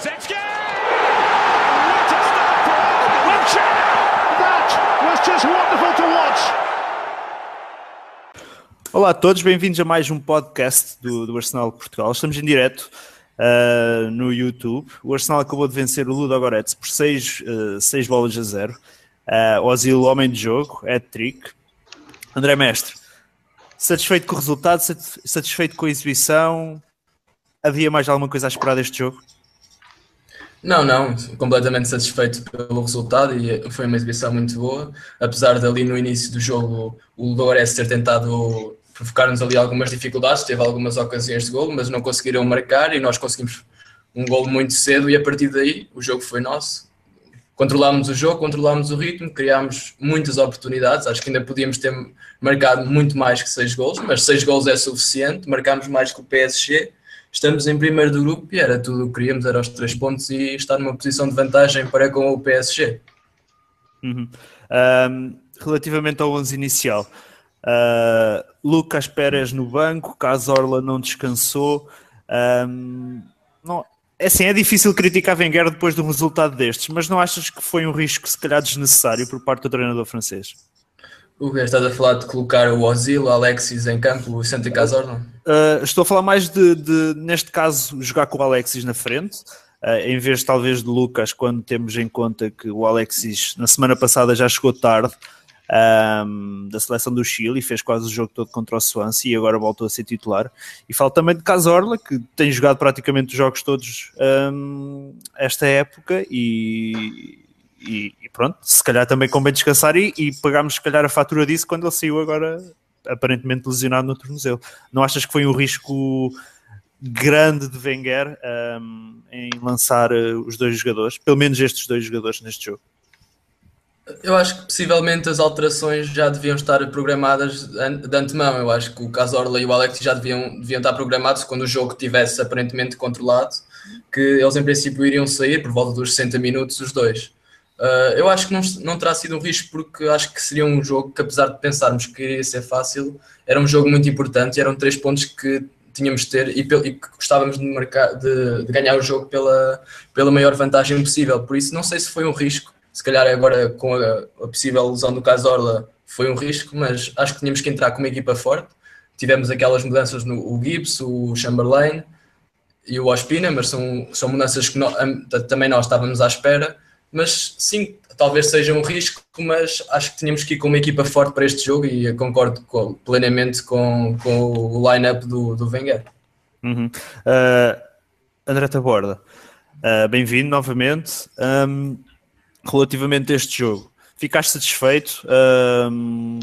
What a start for! That was just wonderful to watch. Olá a todos, bem-vindos a mais um podcast do, do Arsenal Portugal. Estamos em direto uh, no YouTube. O Arsenal acabou de vencer o Ludo Goretz por 6 uh, bolas a 0. Uh, Ozil, homem de jogo, é trick. André Mestre, satisfeito com o resultado, satisfeito com a exibição? Havia mais alguma coisa a esperar deste jogo? Não, não, completamente satisfeito pelo resultado e foi uma exibição muito boa. Apesar de ali no início do jogo o Lourenço ter tentado provocar-nos ali algumas dificuldades, teve algumas ocasiões de gol, mas não conseguiram marcar e nós conseguimos um gol muito cedo e a partir daí o jogo foi nosso. Controlámos o jogo, controlámos o ritmo, criámos muitas oportunidades, acho que ainda podíamos ter marcado muito mais que seis gols, mas seis gols é suficiente, marcámos mais que o PSG estamos em primeiro do grupo e era tudo o que queríamos, era os três pontos e estar numa posição de vantagem para com o PSG. Uhum. Um, relativamente ao 11 inicial, uh, Lucas Pérez no banco, Casorla não descansou. Um, não, é assim, é difícil criticar Wenger depois de um resultado destes, mas não achas que foi um risco se calhar desnecessário por parte do treinador francês? O que estás a falar de colocar o Ozil, o Alexis em campo, o Santi Cazorla? Uh, estou a falar mais de, de, neste caso, jogar com o Alexis na frente, uh, em vez talvez de Lucas, quando temos em conta que o Alexis na semana passada já chegou tarde um, da seleção do Chile e fez quase o jogo todo contra o Swansea e agora voltou a ser titular. E falo também de Cazorla, que tem jogado praticamente os jogos todos um, esta época e, e, e, pronto, se calhar também convém descansar e, e pagámos se calhar a fatura disso quando ele saiu agora aparentemente lesionado no tornozelo. Não achas que foi um risco grande de Wenger um, em lançar uh, os dois jogadores, pelo menos estes dois jogadores neste jogo? Eu acho que possivelmente as alterações já deviam estar programadas de antemão. Eu acho que o Casorla e o Alex já deviam, deviam estar programados quando o jogo tivesse aparentemente controlado, que eles em princípio iriam sair por volta dos 60 minutos, os dois. Uh, eu acho que não, não terá sido um risco porque acho que seria um jogo que, apesar de pensarmos que iria ser fácil, era um jogo muito importante eram três pontos que tínhamos de ter e, e que gostávamos de, marcar, de, de, ganhar o jogo pela, pela maior vantagem possível. Por isso, não sei se foi um risco, se calhar agora com a, a possível lesão do Casorla foi um risco, mas acho que tínhamos que entrar com uma equipa forte. Tivemos aquelas mudanças no o Gibbs, o Chamberlain e o Ospina, mas são, são mudanças que também nós estávamos à espera mas sim, talvez seja um risco, mas acho que tínhamos que ir com uma equipa forte para este jogo e concordo com, plenamente com, com o line-up do, do Wenger. Uhum. Uh, André Taborda, uh, bem-vindo novamente. Um, relativamente a este jogo, ficaste satisfeito? Um,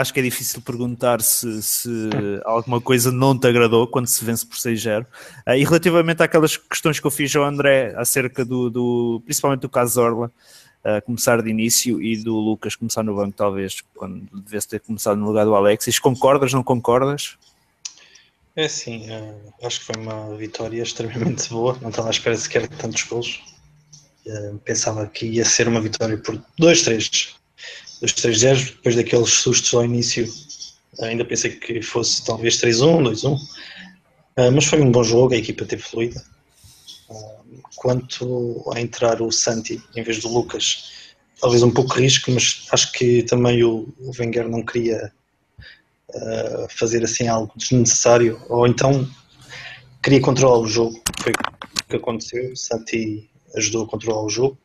acho que é difícil perguntar se, se, alguma coisa não te agradou quando se vence por 6-0. Uh, ah, e relativamente àquelas questões que eu fiz ao André acerca do, do principalmente do caso Zorla, uh, começar de início e do Lucas começar no banco, talvez, quando devesse ter começado no lugar do Alexis. Concordas, não concordas? É sim, uh, acho que foi uma vitória extremamente boa, não estava à espera sequer de tantos gols. pensava que ia ser uma vitória por 2-3 dos 3-0, depois daqueles sustos ao início, ainda pensei que fosse talvez 3-1, 2-1, uh, mas foi um bom jogo, a equipa teve fluida. Uh, quanto a entrar o Santi em vez do Lucas, talvez um pouco risco, mas acho que também o, o Wenger não queria uh, fazer assim algo desnecessário, ou então queria controlar o jogo, foi o que aconteceu, o Santi ajudou a controlar o jogo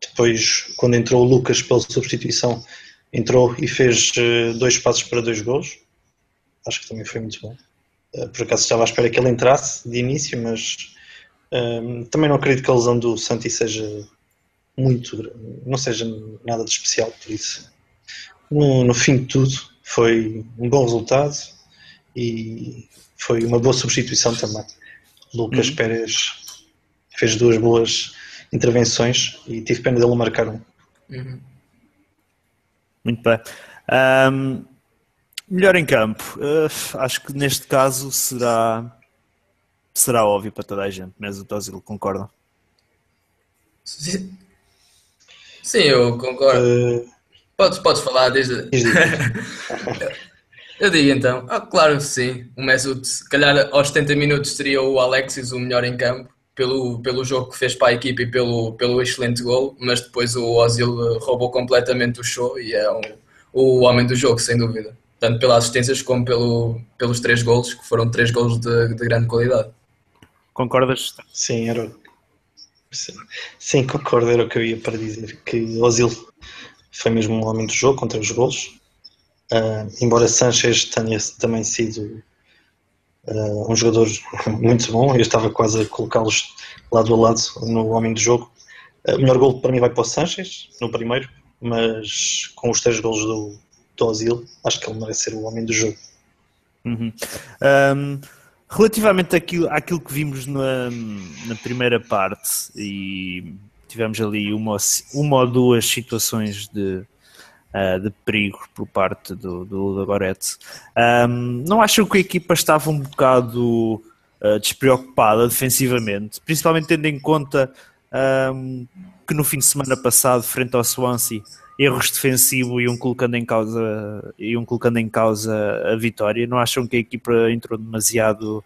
depois, quando entrou o Lucas pela substituição, entrou e fez eh, dois passos para dois gols. Acho que também foi muito bom. Eh, por acaso estava à espera que ele entrasse de início, mas um, ehm, também não acredito que a lesão do Santi seja muito, não seja nada de especial, por isso. No, no fim de tudo, foi um bom resultado e foi uma boa substituição também. Lucas uhum. Pérez fez duas boas intervenções e tive pena dele marcar um. Uhum. Muito bem. Um, melhor em campo. Uh, acho que neste caso será será óbvio para toda a gente, mas o Tozil concorda? Sim, Sim eu concordo. Uh... Podes, podes falar desde. eu digo então, ah, claro que sim. O Mesut, se calhar aos 70 minutos seria o Alexis o melhor em campo pelo, pelo jogo que fez para a equipa e pelo, pelo excelente gol, mas depois o Ozil roubou completamente o show e é um, o homem do jogo, sem dúvida. Tanto pelas assistências como pelo, pelos três golos, que foram três golos de, de grande qualidade. Concordas? Sim, era. Sim, sim, concordo, era o que eu ia para dizer. Que Ozil foi mesmo um homem do jogo contra os golos. Uh, embora Sanchez tenha também sido um jogador muito bom, eu estava quase a colocá-los lado a lado no homem do jogo. Uh, o melhor gol para mim vai para o Sanchez, no primeiro, mas com os três golos do, do Ozil, acho que ele merece ser o homem do jogo. Uhum. Um, relativamente àquilo, àquilo que vimos na, na primeira parte, e tivemos ali uma, uma ou duas situações de, uh, de perigo por parte do, do Goretz. Um, não acham que a equipa estava um bocado uh, despreocupada defensivamente, principalmente tendo em conta um, que no fim de semana passado, frente ao Swansea, erros defensivos iam colocando em causa, iam colocando em causa a vitória. Não acham que a equipa entrou demasiado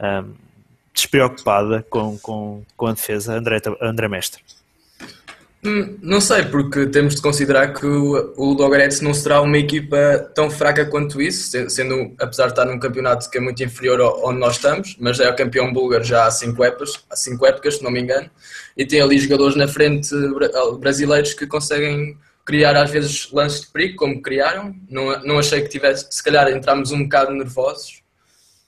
um, despreocupada com, com, com a defesa, André, André Mestre? Hum, não sei, porque temos de considerar que o, Ludogorets não será uma equipa tão fraca quanto isso, sendo, apesar de estar num campeonato que é muito inferior ao, onde nós estamos, mas é o campeão búlgaro já há cinco épocas, há cinco épocas, se não me engano, e tem ali jogadores na frente brasileiros que conseguem criar às vezes lances de perigo, como criaram. Não, não achei que tivesse, se calhar entramos um bocado nervosos,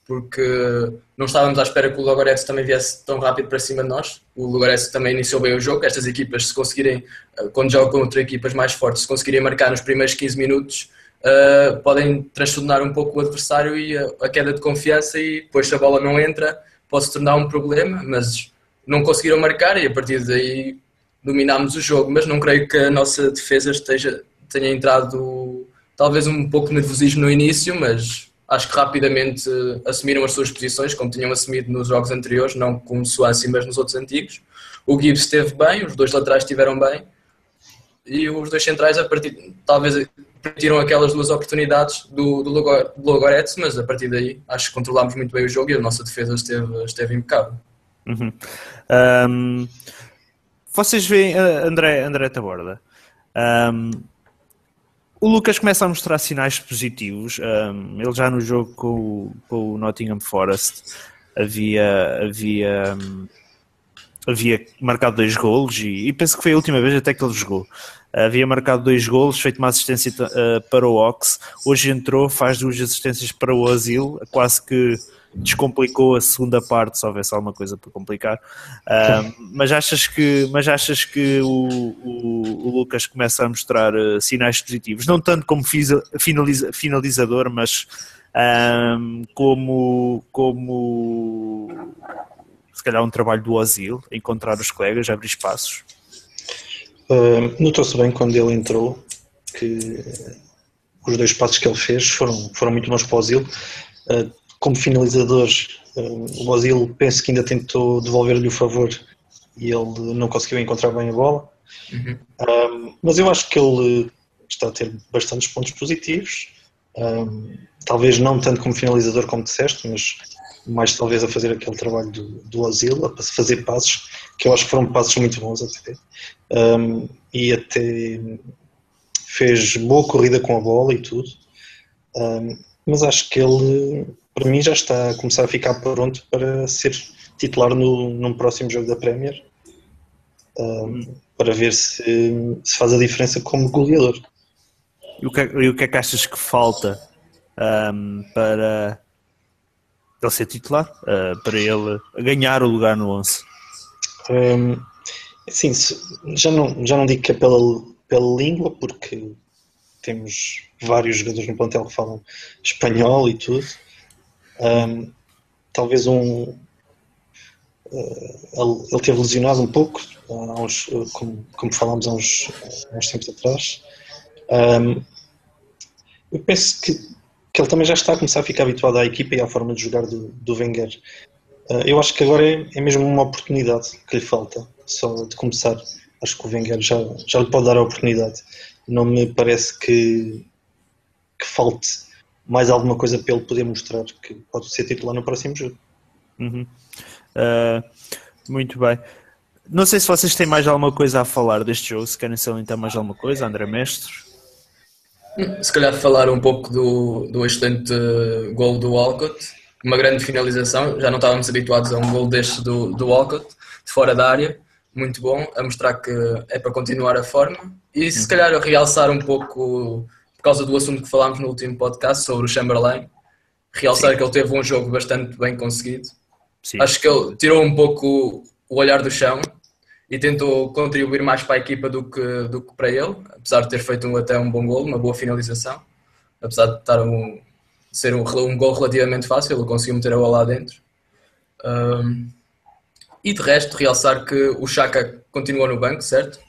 porque não estávamos à espera que o Logoretz também viesse tão rápido para cima de nós. O Logoretz também iniciou bem o jogo. Estas equipas, se conseguirem, eh, quando jogam contra equipas mais fortes, se conseguirem marcar nos primeiros 15 minutos, uh, podem transtornar um pouco o adversário e a, a, queda de confiança. E depois, se a bola não entra, pode se tornar um problema. Mas não conseguiram marcar e a partir daí dominámos o jogo. Mas não creio que a nossa defesa esteja, tenha entrado talvez um pouco nervosismo no início, mas acho que rapidamente assumiram as suas posições, como tinham assumido nos jogos anteriores, não com o Swansea, mas nos outros antigos. O Gibbs esteve bem, os dois laterais estiveram bem, e os dois centrais, a partir, talvez permitiram aquelas duas oportunidades do, do, Logoretz, mas a partir daí acho que controlámos muito bem o jogo e a nossa defesa esteve, esteve impecável. Uhum. Um, vocês veem, uh, André, André Taborda, um, o Lucas começa a mostrar sinais positivos. Um, ele já no jogo com o, com o Nottingham Forest havia, havia, um, havia marcado dois golos e, e, penso que foi a última vez até que ele jogou. Havia marcado dois golos, feito uma assistência uh, para o Ox. Hoje entrou, faz duas assistências para o Asilo, quase que descomplicou a segunda parte, se houvesse alguma coisa para complicar. Uh, mas achas que, mas achas que o, o, o Lucas começa a mostrar uh, sinais positivos, não tanto como finaliza, finalizador, mas como, como se calhar um trabalho do Osil, encontrar os colegas, abrir espaços? Uh, Notou-se bem quando ele entrou que os dois passos que ele fez foram, foram muito bons para o Osil. Uh, como finalizador, eh, o Mozil penso que ainda tentou devolver-lhe o favor e ele não conseguiu encontrar bem a bola. Uhum. Um, mas eu acho que ele está a ter bastantes pontos positivos. Um, talvez não tanto como finalizador, como disseste, mas mais talvez a fazer aquele trabalho do, do Ozil, a fazer passos, que eu acho que foram passos muito bons até. Um, e até fez boa corrida com a bola e tudo. mas acho que ele para mim já está a começar a ficar pronto para ser titular no, num próximo jogo da Premier um, para ver se, se faz a diferença como goleador. E o que, é, e o que é que achas que falta um, para ele ser titular? Uh, para ele ganhar o lugar no 11? Um, sim, já não, já não digo que é pela, pela língua, porque temos vários jogadores no plantel que falam espanhol e tudo, um, talvez um. Uh, ele teve lesionado um pouco, uns, como, como, falámos há uns, há uns tempos atrás. Um, eu penso que, que ele também já está a começar a ficar habituado à equipa e à forma de jogar do, do Wenger. Uh, eu acho que agora é, é, mesmo uma oportunidade que lhe falta, só de começar. Acho que o Wenger já, já lhe pode dar a oportunidade. Não me parece que, que falte mais alguma coisa para ele poder mostrar que pode ser titular no próximo jogo. Uhum. Uh, Muito bem. Não sei se vocês têm mais alguma coisa a falar deste jogo, se querem salientar mais alguma coisa, André Mestre. Se calhar falar um pouco do, do excelente gol do Walcott, uma grande finalização, já não estávamos habituados a um gol deste do, do Walcott, de fora da área, muito bom, a mostrar que é para continuar a forma e se calhar realçar um pouco, causa do assunto que falámos no último podcast sobre o Chamberlain, realçar Sim. que ele teve um jogo bastante bem conseguido. Sim. Acho que ele tirou um pouco o olhar do chão e tentou contribuir mais para a equipa do que, do que para ele, apesar de ter feito um, até um bom gol, uma boa finalização, apesar de estar um, ser um, um gol relativamente fácil, ele conseguiu meter a bola lá dentro. Um, e de resto, realçar que o Chaka continuou no banco, certo?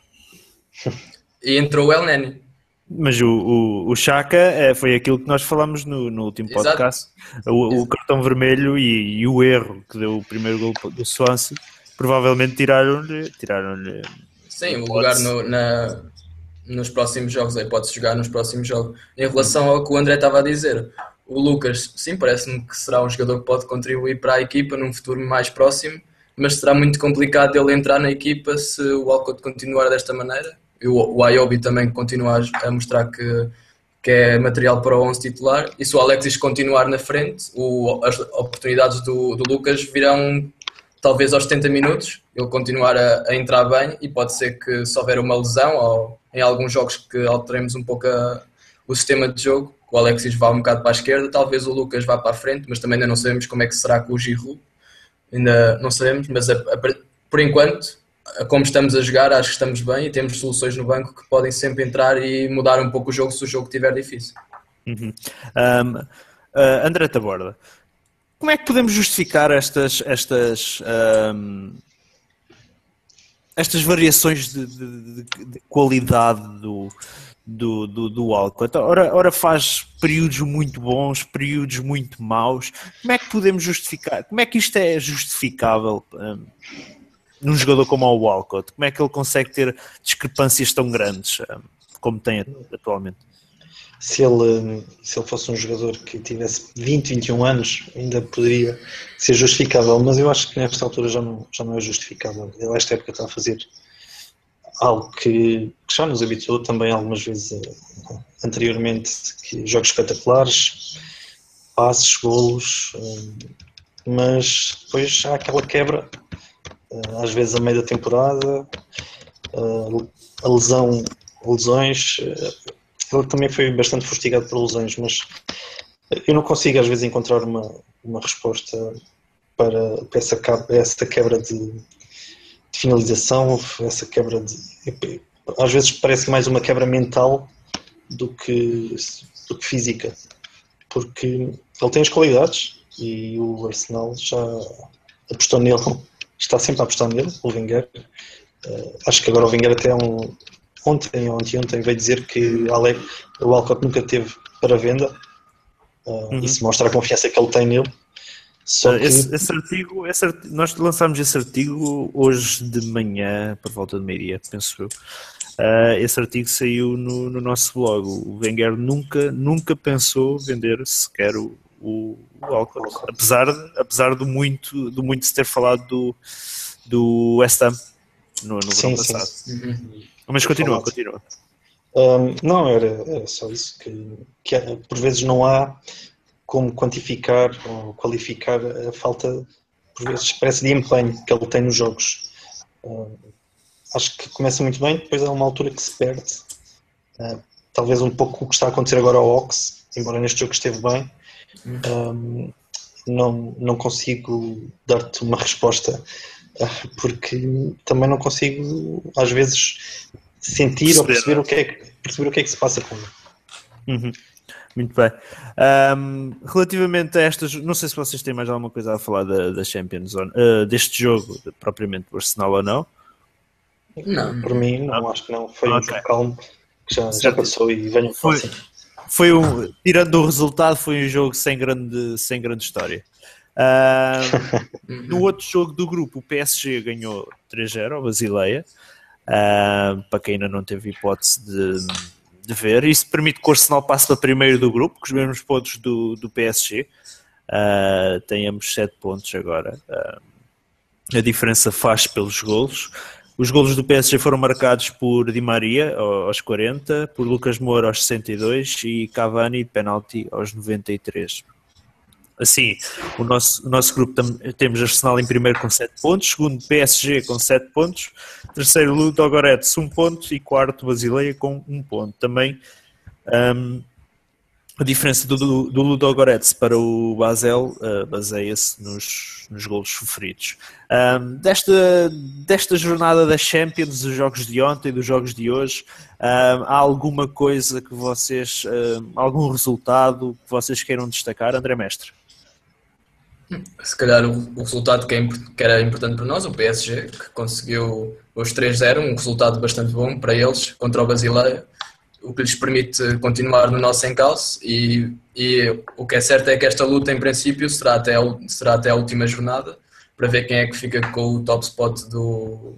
E entrou o El Neni. Mas o, o, o Chaka é, foi aquilo que nós falámos no, no último podcast. O, o, cartão vermelho e, e, o erro que deu o primeiro gol do Swansea provavelmente tiraram-lhe. Tiraram Sim, o lugar no, na, nos próximos jogos, aí pode jogar nos próximos jogos. Em relação ao que o André estava a dizer, o Lucas, sim, parece-me que será um jogador que pode contribuir para a equipa num futuro mais próximo, mas será muito complicado ele entrar na equipa se o Alcott continuar desta maneira. O, Ayobi também continuar a mostrar que, que é material para o 11 titular. E se o Alexis continuar na frente, o, as oportunidades do, do Lucas virão talvez aos 70 minutos, ele continuar a, a, entrar bem e pode ser que se houver uma lesão ou em alguns jogos que alteremos um pouco a, o sistema de jogo, o Alexis vá um bocado para a esquerda, talvez o Lucas vá para a frente, mas também ainda não sabemos como é que será com o Giroud, ainda não sabemos, mas a, a, por enquanto, como estamos a jogar, acho que estamos bem e temos soluções no banco que podem sempre entrar e mudar um pouco o jogo se o jogo estiver difícil. Uhum. Um, uh, André Taborda, como é que podemos justificar estas, estas, um, estas variações de, de, de qualidade do, do, do, do Alcott? Ora, ora faz períodos muito bons, períodos muito maus. Como é que podemos justificar? Como é que isto é justificável um, num jogador como o Walcott? Como é que ele consegue ter discrepâncias tão grandes um, como tem atualmente? se ele, se ele fosse um jogador que tivesse 20, 21 anos, ainda poderia ser justificável, mas eu acho que nesta altura já não, já não é justificável. Ele, esta época, está a fazer algo que, que já nos habituou também algumas vezes eh, anteriormente, que jogos espetaculares, passes, golos, eh, mas depois há aquela quebra, eh, às vezes a meio da temporada, a lesão, lesões, ele também foi bastante fustigado por lesões, mas eu não consigo às vezes encontrar uma, uma resposta para, para essa, essa quebra de, de, finalização, essa quebra de. Às vezes parece mais uma quebra mental do que, do que física, porque ele tem as qualidades e o Arsenal já apostou nele, está sempre a apostar nele, o Wenger. Uh, acho que agora o Wenger até é um, ontem, ontem, ontem veio dizer que Alec, o Alcott nunca teve para venda. Uh, uhum. Isso mostra a confiança que ele tem nele. Só que... esse, esse, artigo, esse artigo, nós lançámos esse artigo hoje de manhã, por volta de meia penso eu. Uh, esse artigo saiu no, no, nosso blog. O Wenger nunca, nunca pensou vender sequer o, o, o Alcott, apesar, apesar do muito, do muito se ter falado do, do West Ham no, no sim, passado. Sim. Uhum. Mas continua, continua. Um, não, era, era, só isso, que, que por vezes não há como quantificar ou qualificar a falta, por vezes parece de empenho que ele tem nos jogos. Uh, acho que começa muito bem, depois há uma altura que se perde. Uh, talvez um pouco o que está a acontecer agora ao Ox, embora neste jogo esteve bem. Um, não, não consigo dar-te uma resposta porque também não consigo, às vezes, sentir perceber, ou perceber, o que é que, perceber o que é que se passa com ele. Uhum. Muito bem. Um, relativamente a estas, não sei se vocês têm mais alguma coisa a falar da, da Champions, uh, deste jogo, propriamente do Arsenal ou não? Não, por mim, não, não. acho que não. Foi okay. um calmo que já, já passou e venho foi, foi um, tirando o resultado, foi um jogo sem grande, sem grande história. Uh, no outro jogo do grupo, o PSG ganhou 3-0 ao Basileia, uh, para quem ainda não teve hipótese de, de, ver. Isso permite que o Arsenal passe para primeiro do grupo, com os mesmos pontos do, do PSG. Uh, tenhamos 7 pontos agora. a diferença faz pelos golos. Os golos do PSG foram marcados por Di Maria aos 40, por Lucas Moura aos 62 e Cavani de penalti aos 93. Assim, o nosso, o nosso grupo tam, temos Arsenal em primeiro com 7 pontos, segundo PSG com 7 pontos, terceiro Ludogorets 1 ponto e quarto Basileia com 1 ponto. Também um, a diferença do, do, do Ludogorets para o Basel uh, baseia-se nos, nos golos sofridos. Um, desta, desta jornada da Champions, dos jogos de ontem e dos jogos de hoje, um, há alguma coisa que vocês, um, algum resultado que vocês queiram destacar, André Mestre? Se calhar o, o resultado que, é, que, era importante para nós, o PSG, que conseguiu os 3-0, um resultado bastante bom para eles contra o Basileia o que lhes permite continuar no nosso encalço e, e, o que é certo é que esta luta em princípio será até, será até a última jornada para ver quem é que fica com o top spot do,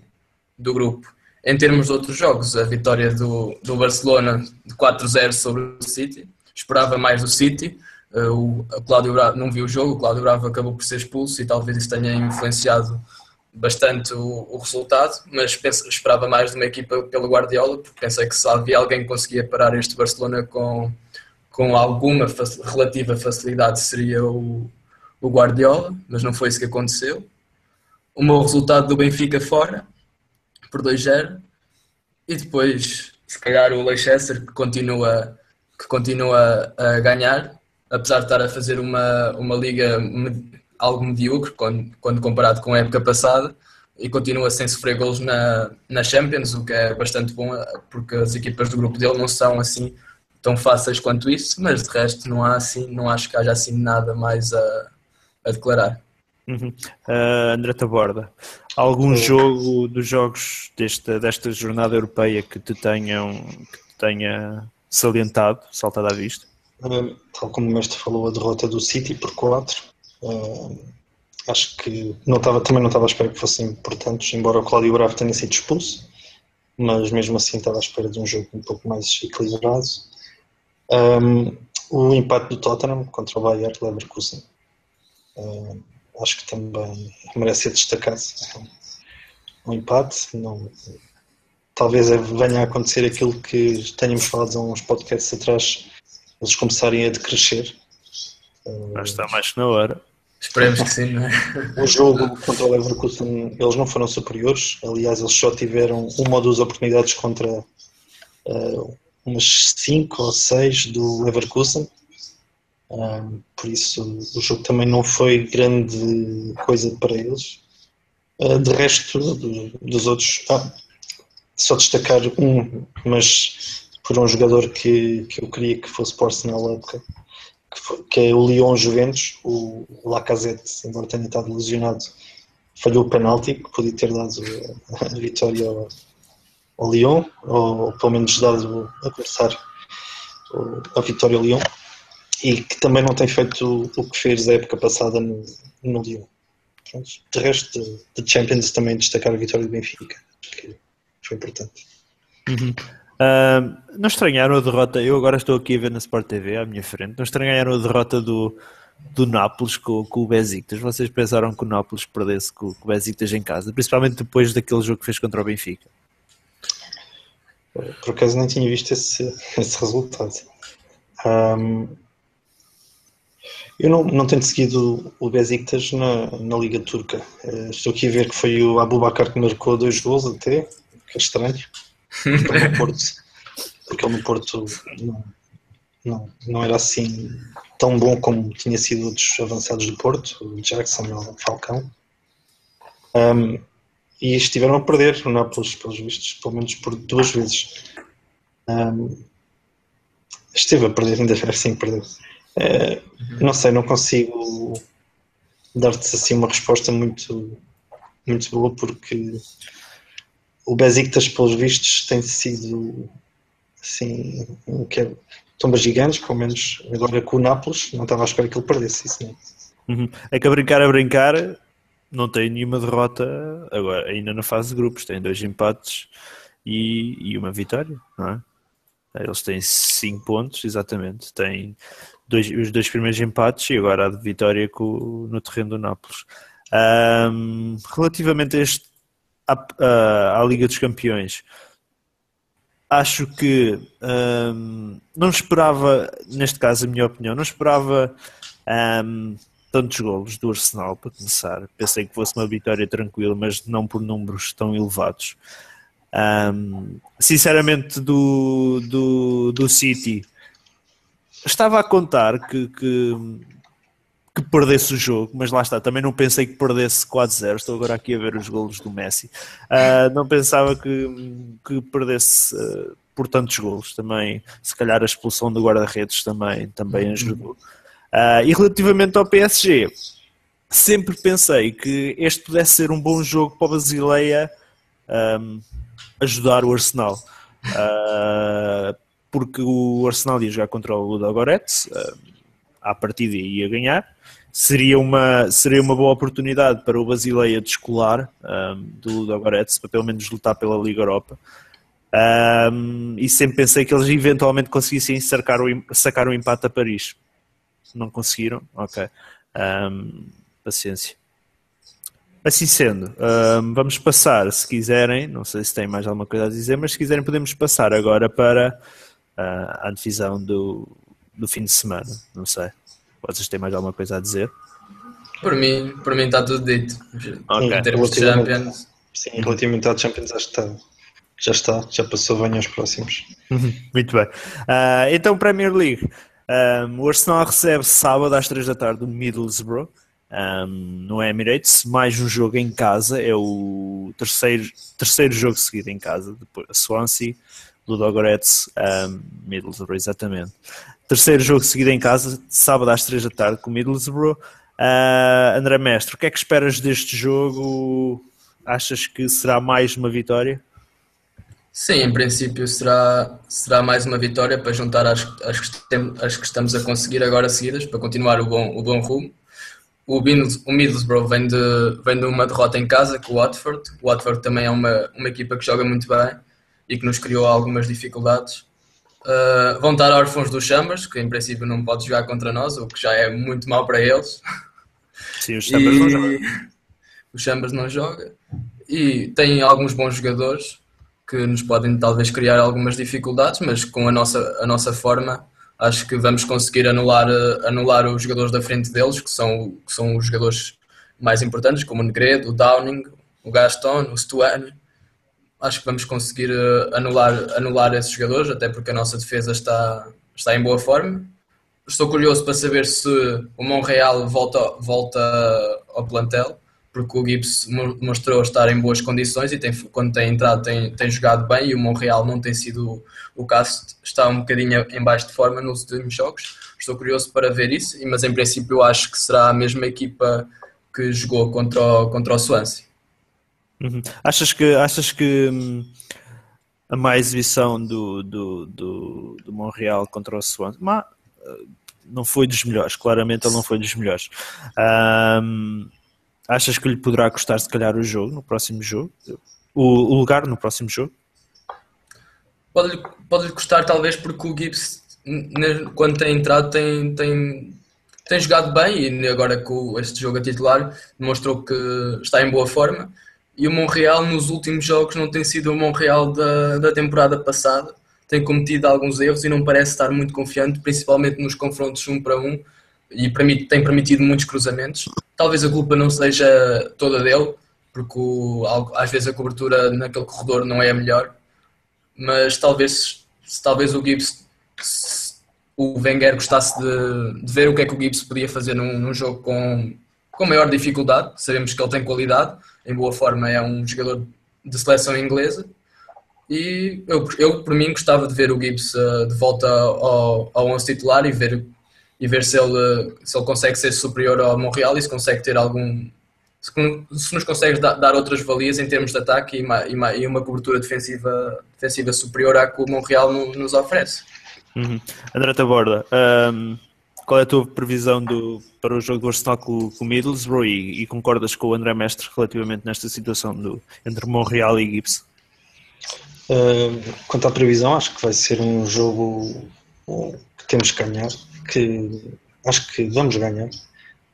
do grupo. Em termos de outros jogos, a vitória do, do Barcelona de 4-0 sobre o City, esperava mais do City, uh, o, Cláudio Bravo não viu o jogo, o Cláudio Bravo acabou por ser expulso e talvez isso tenha influenciado bastante o, o resultado, mas esperava mais de uma equipa pelo Guardiola, porque pensei que se havia alguém que conseguia parar este Barcelona com, com alguma relativa facilidade seria o, o Guardiola, mas não foi isso que aconteceu. O meu resultado do Benfica fora, por 2-0, e depois, se calhar, o Leicester que continua, que continua a ganhar, apesar de estar a fazer uma, uma liga algo medíocre quando, quando comparado com a época passada e continua sem sofrer gols na, na Champions, o que é bastante bom, porque as equipas do grupo dele não são assim tão fáceis quanto isso, mas de resto não há assim, não acho que haja assim nada mais a, a declarar. Uhum. Uh, André Taborda, algum jogo dos jogos desta, desta jornada europeia que te tenham que te tenha salientado, saltado à vista? tal como o mestre falou, a derrota do City por 4 Uh, acho que não estava, também não estava à espera que fossem importantes, embora o Cláudio Bravo tenha sido expulso, mas mesmo assim estava à espera de um jogo um pouco mais equilibrado. Um, o empate do Tottenham contra o Bayern Leverkusen uh, acho que também merece ser destacado. Um empate, não, talvez venha a acontecer aquilo que tínhamos falado há uns podcasts atrás, eles começarem a decrescer. Já está mais que na hora. Esperemos que sim, não é? O jogo contra o Leverkusen, eles não foram superiores. Aliás, eles só tiveram uma ou duas oportunidades contra uh, umas cinco ou seis do Leverkusen. Um, por isso, o jogo também não foi grande coisa para eles. Uh, de resto, do, dos outros, ah, só destacar um, mas por um jogador que, que eu queria que fosse por na época que, foi, que é o Lyon Juventus, o Lacazette, embora tenha estado lesionado, falhou o penalti, que podia ter dado a, vitória ao, ao Lyon, ou pelo menos dado a começar a vitória ao Lyon, e que também não tem feito o que fez a época passada no, no Lyon. Pronto. De resto, de Champions também destacar a vitória do Benfica, que foi importante. Uhum. Uh, não estranharam a derrota, eu agora estou aqui a ver na Sport TV à minha frente, não estranharam a derrota do, do Nápoles com, com o Besiktas? Vocês pensaram que o Nápoles perdesse com, com o Besiktas em casa, principalmente depois daquele jogo que fez contra o Benfica? Por acaso nem tinha visto esse, esse resultado. Um, eu não, não tenho seguido o Besiktas na, na Liga Turca. Uh, estou aqui a ver que foi o Abubakar que marcou dois gols até, que é estranho no Porto, porque ele no Porto não, não, não era assim tão bom como tinha sido outros avançados do Porto, o Jackson ou o Falcão. Um, e estiveram a perder o Nápoles, pelos vistos, pelo menos por duas vezes. Um, esteve a perder, ainda assim perdeu. Uh, não sei, não consigo dar-te assim uma resposta muito, muito boa porque o Besiktas, pelos vistos, tem sido assim, que é, tombas gigantes, pelo menos agora com o Nápoles, não estava à espera que ele perdesse isso. Não. É? Uhum. É que a brincar, a brincar, não tem nenhuma derrota agora, ainda na fase de grupos, tem dois empates e, e uma vitória, não é? Eles têm 5 pontos, exatamente. Têm dois, os dois primeiros empates e agora a vitória com, no terreno do Nápoles. Um, relativamente a este, à, à, Liga dos Campeões, acho que um, não esperava, neste caso, a minha opinião, não esperava um, tantos golos do Arsenal para começar. Pensei que fosse uma vitória tranquila, mas não por números tão elevados. Um, sinceramente, do, do, do City, estava a contar que, que, que, perdesse o jogo, mas lá está, também não pensei que perdesse 4-0. Estou agora aqui a ver os golos do Messi. Uh, não pensava que, que perdesse uh, por tantos golos. Também, se calhar, a expulsão do guarda-redes também, também ajudou. Uh, e relativamente ao PSG, sempre pensei que este pudesse ser um bom jogo para a Basileia um, ajudar o Arsenal. Porque o Arsenal ia jogar contra o Ludogorets, uh, à partida ia ganhar. Seria uma, seria uma boa oportunidade para o Basileia descolar um, do Ludogorets, para pelo menos lutar pela Liga Europa. Um, e sempre pensei que eles eventualmente conseguissem sacar o, sacar o empate a Paris. Não conseguiram? Ok. Um, paciência. Assim sendo, vamos passar, se quiserem, não sei se tem mais alguma coisa a dizer, mas se quiserem podemos passar agora para a divisão do, do fim de semana. Não sei. Vocês têm mais alguma coisa a dizer? Por mim, por mim está tudo dito. Okay. Em termos de Champions. Sim, relativamente ao Champions acho que está, já está, já passou, venham os próximos. Muito bem. Uh, então, Premier League. Um, o Arsenal recebe sábado às 3 da tarde o Middlesbrough um, no Emirates, mais um jogo em casa, é o terceiro, terceiro jogo seguido em casa, depois Swansea, Ludogorets, um, Middlesbrough, exatamente. Terceiro jogo seguido em casa, sábado às 3 da tarde com o Middlesbrough. Uh, André Mestre, o que é que esperas deste jogo? Achas que será mais uma vitória? Sim, em princípio será, será mais uma vitória para juntar as, as, que, tem, as que estamos a conseguir agora seguidas, para continuar o bom, o bom rumo. O, o Middlesbrough vem de, vem de uma derrota em casa com o Watford. O Watford também é uma, uma equipa que joga muito bem e que nos criou algumas dificuldades. Uh, vão estar órfãos dos Chambers, que em princípio não pode jogar contra nós, o que já é muito mal para eles. Sim, os Chambers e... não jogam. O Chambers não joga. E tem alguns bons jogadores que nos podem talvez criar algumas dificuldades, mas com a nossa, a nossa forma acho que vamos conseguir anular, anular os jogadores da frente deles, que são, que são os jogadores mais importantes, como o Negredo, o Downing, o Gaston, o Stuani. Acho que vamos conseguir eh, anular, anular esses jogadores, até porque a nossa defesa está, está em boa forma. Estou curioso para saber se o Monreal volta, volta ao plantel, porque o Gibbs mostrou estar em boas condições e tem, quando tem entrado tem, tem jogado bem e o Monreal não tem sido o caso, está um bocadinho em baixo de forma nos últimos jogos. Estou curioso para ver isso, mas em princípio acho que será a mesma equipa que jogou contra o, contra o Swansea. Uhum. Achas que, achas que hum, a má exibição do, do, do, do Monreal contra o Swansea eh, não foi dos melhores, claramente ele não foi dos melhores. Um, Achas que lhe poderá custar, se calhar, o jogo no próximo jogo? O, o lugar no próximo jogo? Pode-lhe pode custar, talvez, porque o Gibbs, quando tem entrado, tem, tem, tem jogado bem e agora com este jogo a titular demonstrou que está em boa forma. E o Monreal, nos últimos jogos, não tem sido o Monreal da, da temporada passada. Tem cometido alguns erros e não parece estar muito confiante, principalmente nos confrontos um para um e tem permitido muitos cruzamentos. Talvez a culpa não seja toda dele, porque o, às vezes a cobertura naquele corredor não é a melhor, mas talvez, talvez o Gibbs, o Wenger gostasse de, de, ver o que é que o Gibbs podia fazer num, num, jogo com, com maior dificuldade. Sabemos que ele tem qualidade, em boa forma é um jogador de seleção inglesa. E eu, eu por mim, gostava de ver o Gibbs uh, de volta ao, ao 11 titular e ver e ver se ele, se ele consegue ser superior ao Montreal e se consegue ter algum. Se, se nos consegue dar, dar, outras valias em termos de ataque e uma, e uma, e uma cobertura defensiva, defensiva superior à que o Montreal no, nos oferece. Uhum. André Taborda, um, qual é a tua previsão do, para o jogo do Arsenal com, com o Middlesbrough e, e, concordas com o André Mestre relativamente nesta situação do, entre Montreal e Gibbs? Uh, quanto à previsão, acho que vai ser um jogo que temos que ganhar que acho que vamos ganhar.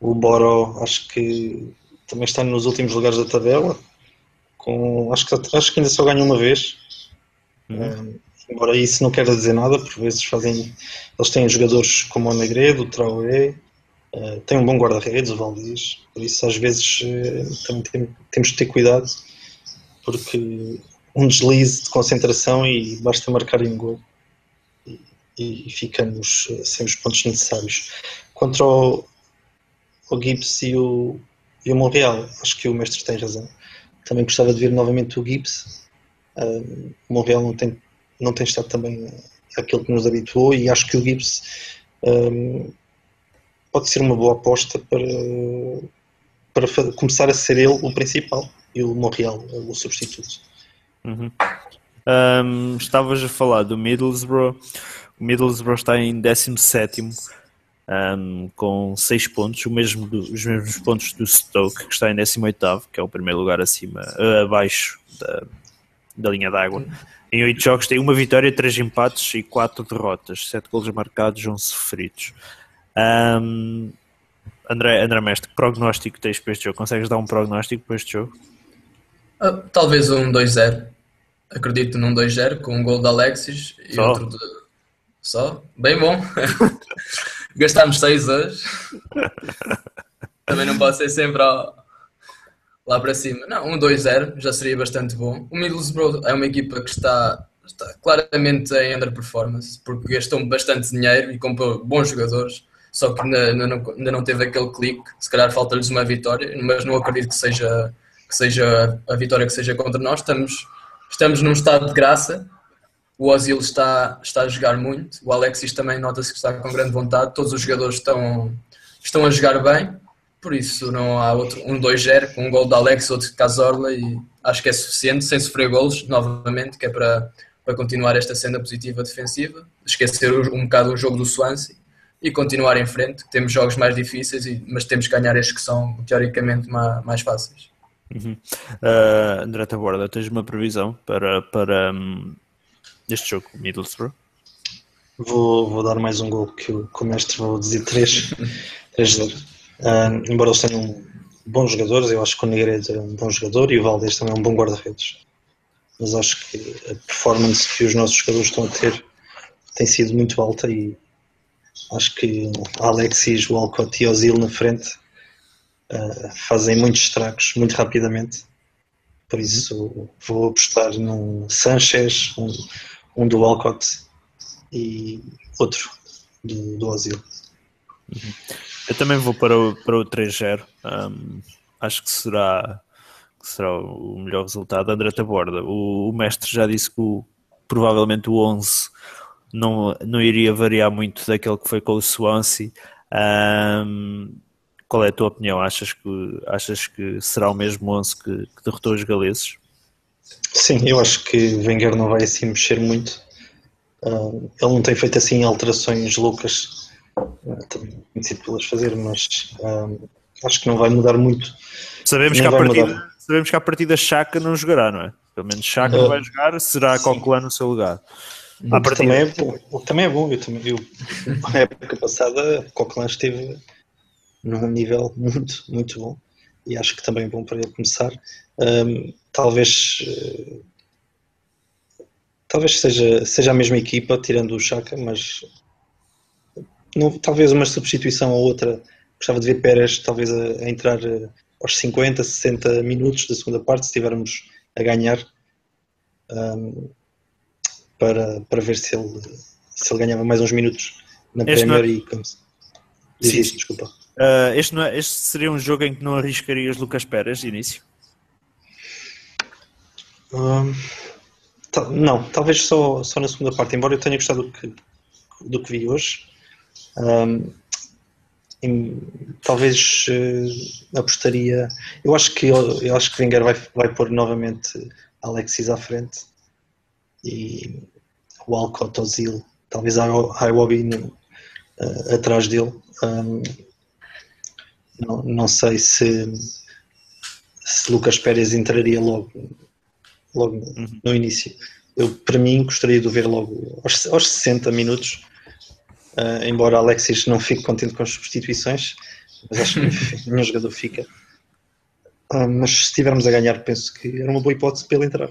O Boro, acho que também está nos últimos lugares da tabela. Com, acho, que, acho que ainda só ganha uma vez. Um, embora isso não queira dizer nada, por vezes fazem. Eles têm jogadores como o Negredo, o Traoré, uh, tem um bom guarda-redes, o Valdez, por isso às vezes uh, também tem, temos que ter cuidado, porque um deslize de concentração e basta marcar em gol e, e ficamos uh, sem os pontos necessários. Contra o, o Gibbs e o, e o Montreal, acho que o mestre tem razão. Também gostava de ver novamente o Gibbs. O Montreal não tem não tem estado também aquilo que nos habituou e acho que o Gibbs um, pode ser uma boa aposta para, para começar a ser ele o principal e o Montreal o substituto. Uhum. Um, estavas a falar do Middlesbrough. O Middlesbrough está em 17 um, com 6 pontos, mesmo do, os mesmos pontos do Stoke, que está em 18, que é o primeiro lugar acima, abaixo da, da linha d'água. Em oito jogos tem uma vitória, três empates e quatro derrotas, sete golos marcados, 11 sofridos. Um, André, André Mestre, que prognóstico tens para este jogo? Consegues dar um prognóstico para este jogo? Uh, talvez um 2-0. Acredito num 2-0 com um gol de Alexis e Só? outro de. Só? Bem bom. Gastámos 6 hoje. Também não pode ser sempre ao, lá para cima. Não, um 2-0 já seria bastante bom. O Middlesbrough é uma equipa que está, está claramente em underperformance, porque gastou bastante dinheiro e comprou bons jogadores, só que ainda, não, ainda não teve aquele clique. Se calhar falta-lhes uma vitória, mas não acredito que seja, que seja a vitória que seja contra nós. Estamos, estamos num estado de graça. O Ozil está, está a jogar muito, o Alexis também nota-se que está com grande vontade, todos os jogadores estão, estão a jogar bem por isso não há outro, um 2-0 com um gol de Alex, outro de Cazorla e acho que é suficiente, sem sofrer golos, novamente, que é para, para continuar esta senda positiva defensiva, esquecer um bocado o jogo do Swansea e continuar em frente, temos jogos mais difíceis, mas temos que ganhar estes que são teoricamente mais, mais fáceis. Uhum. Uh, André Taborda, tens uma previsão para, para um, este jogo, Middlesbrough? Vou, vou dar mais um gol que o, que o mestre, vou dizer 3 0 Uh, embora eles tenham bons jogadores, eu acho que o Negredo é um bom jogador e o Valdez também é um bom guarda-redes. Mas acho que a performance que os nossos jogadores estão a ter tem sido muito alta e acho que Alexis, Walcott e Ozil na frente uh, fazem muitos estragos muito rapidamente. Por isso vou apostar num Sanchez, um, um do Walcott e outro do, do Ozil. Uhum. Eu também vou para o, para o 3-0. Um, acho que será, que será o melhor resultado. André Taborda, o, o mestre já disse que o, provavelmente o 11 não, não iria variar muito daquele que foi com o Swansea. Um, qual é a tua opinião? Achas que, achas que será o mesmo 11 que, que derrotou os galeses? Sim, eu acho que Wenger não vai assim mexer muito. Ele não tem feito assim alterações loucas conhecido pelas fazer, mas um, acho que não vai mudar muito. Sabemos que, a partida, sabemos que a partida Chaka não jogará, não é? Pelo menos Chaka uh, vai jogar, será Coquelin no seu lugar. A partida... também, é bom, também é bom, eu também eu, na época passada Coquelin esteve num nível muito, muito bom e acho que também é bom para ele começar. Um, talvez talvez seja, seja a mesma equipa, tirando o Chaka, mas não, talvez uma substituição ou outra. Gostava de ver Pérez talvez a, a entrar eh, aos 50, 60 minutos da segunda parte, se estivermos a ganhar, um, para, para ver se ele, se ele ganhava mais uns minutos na este Premier é... e como se... Sim, isso, desculpa. Uh, este, é, este, seria um jogo em que não arriscarias Lucas Pérez de início? Um, não, talvez só, só na segunda parte, embora eu tenha gostado do que, do que vi hoje. Um, em, talvez uh, apostaria. Eu acho que eu, acho que Wenger vai, vai pôr novamente Alexis à frente e o Alcott Ozil, talvez a Iwobi uh, atrás dele. Um, não, não sei se, se Lucas Pérez entraria logo, logo uhum. no início. Eu, para mim, gostaria de ver logo aos, aos 60 minutos Uh, embora Alexis não fique contente com as substituições, mas acho que nenhum jogador fica. Ah, mas se estivermos a ganhar, penso que era uma boa hipótese para ele entrar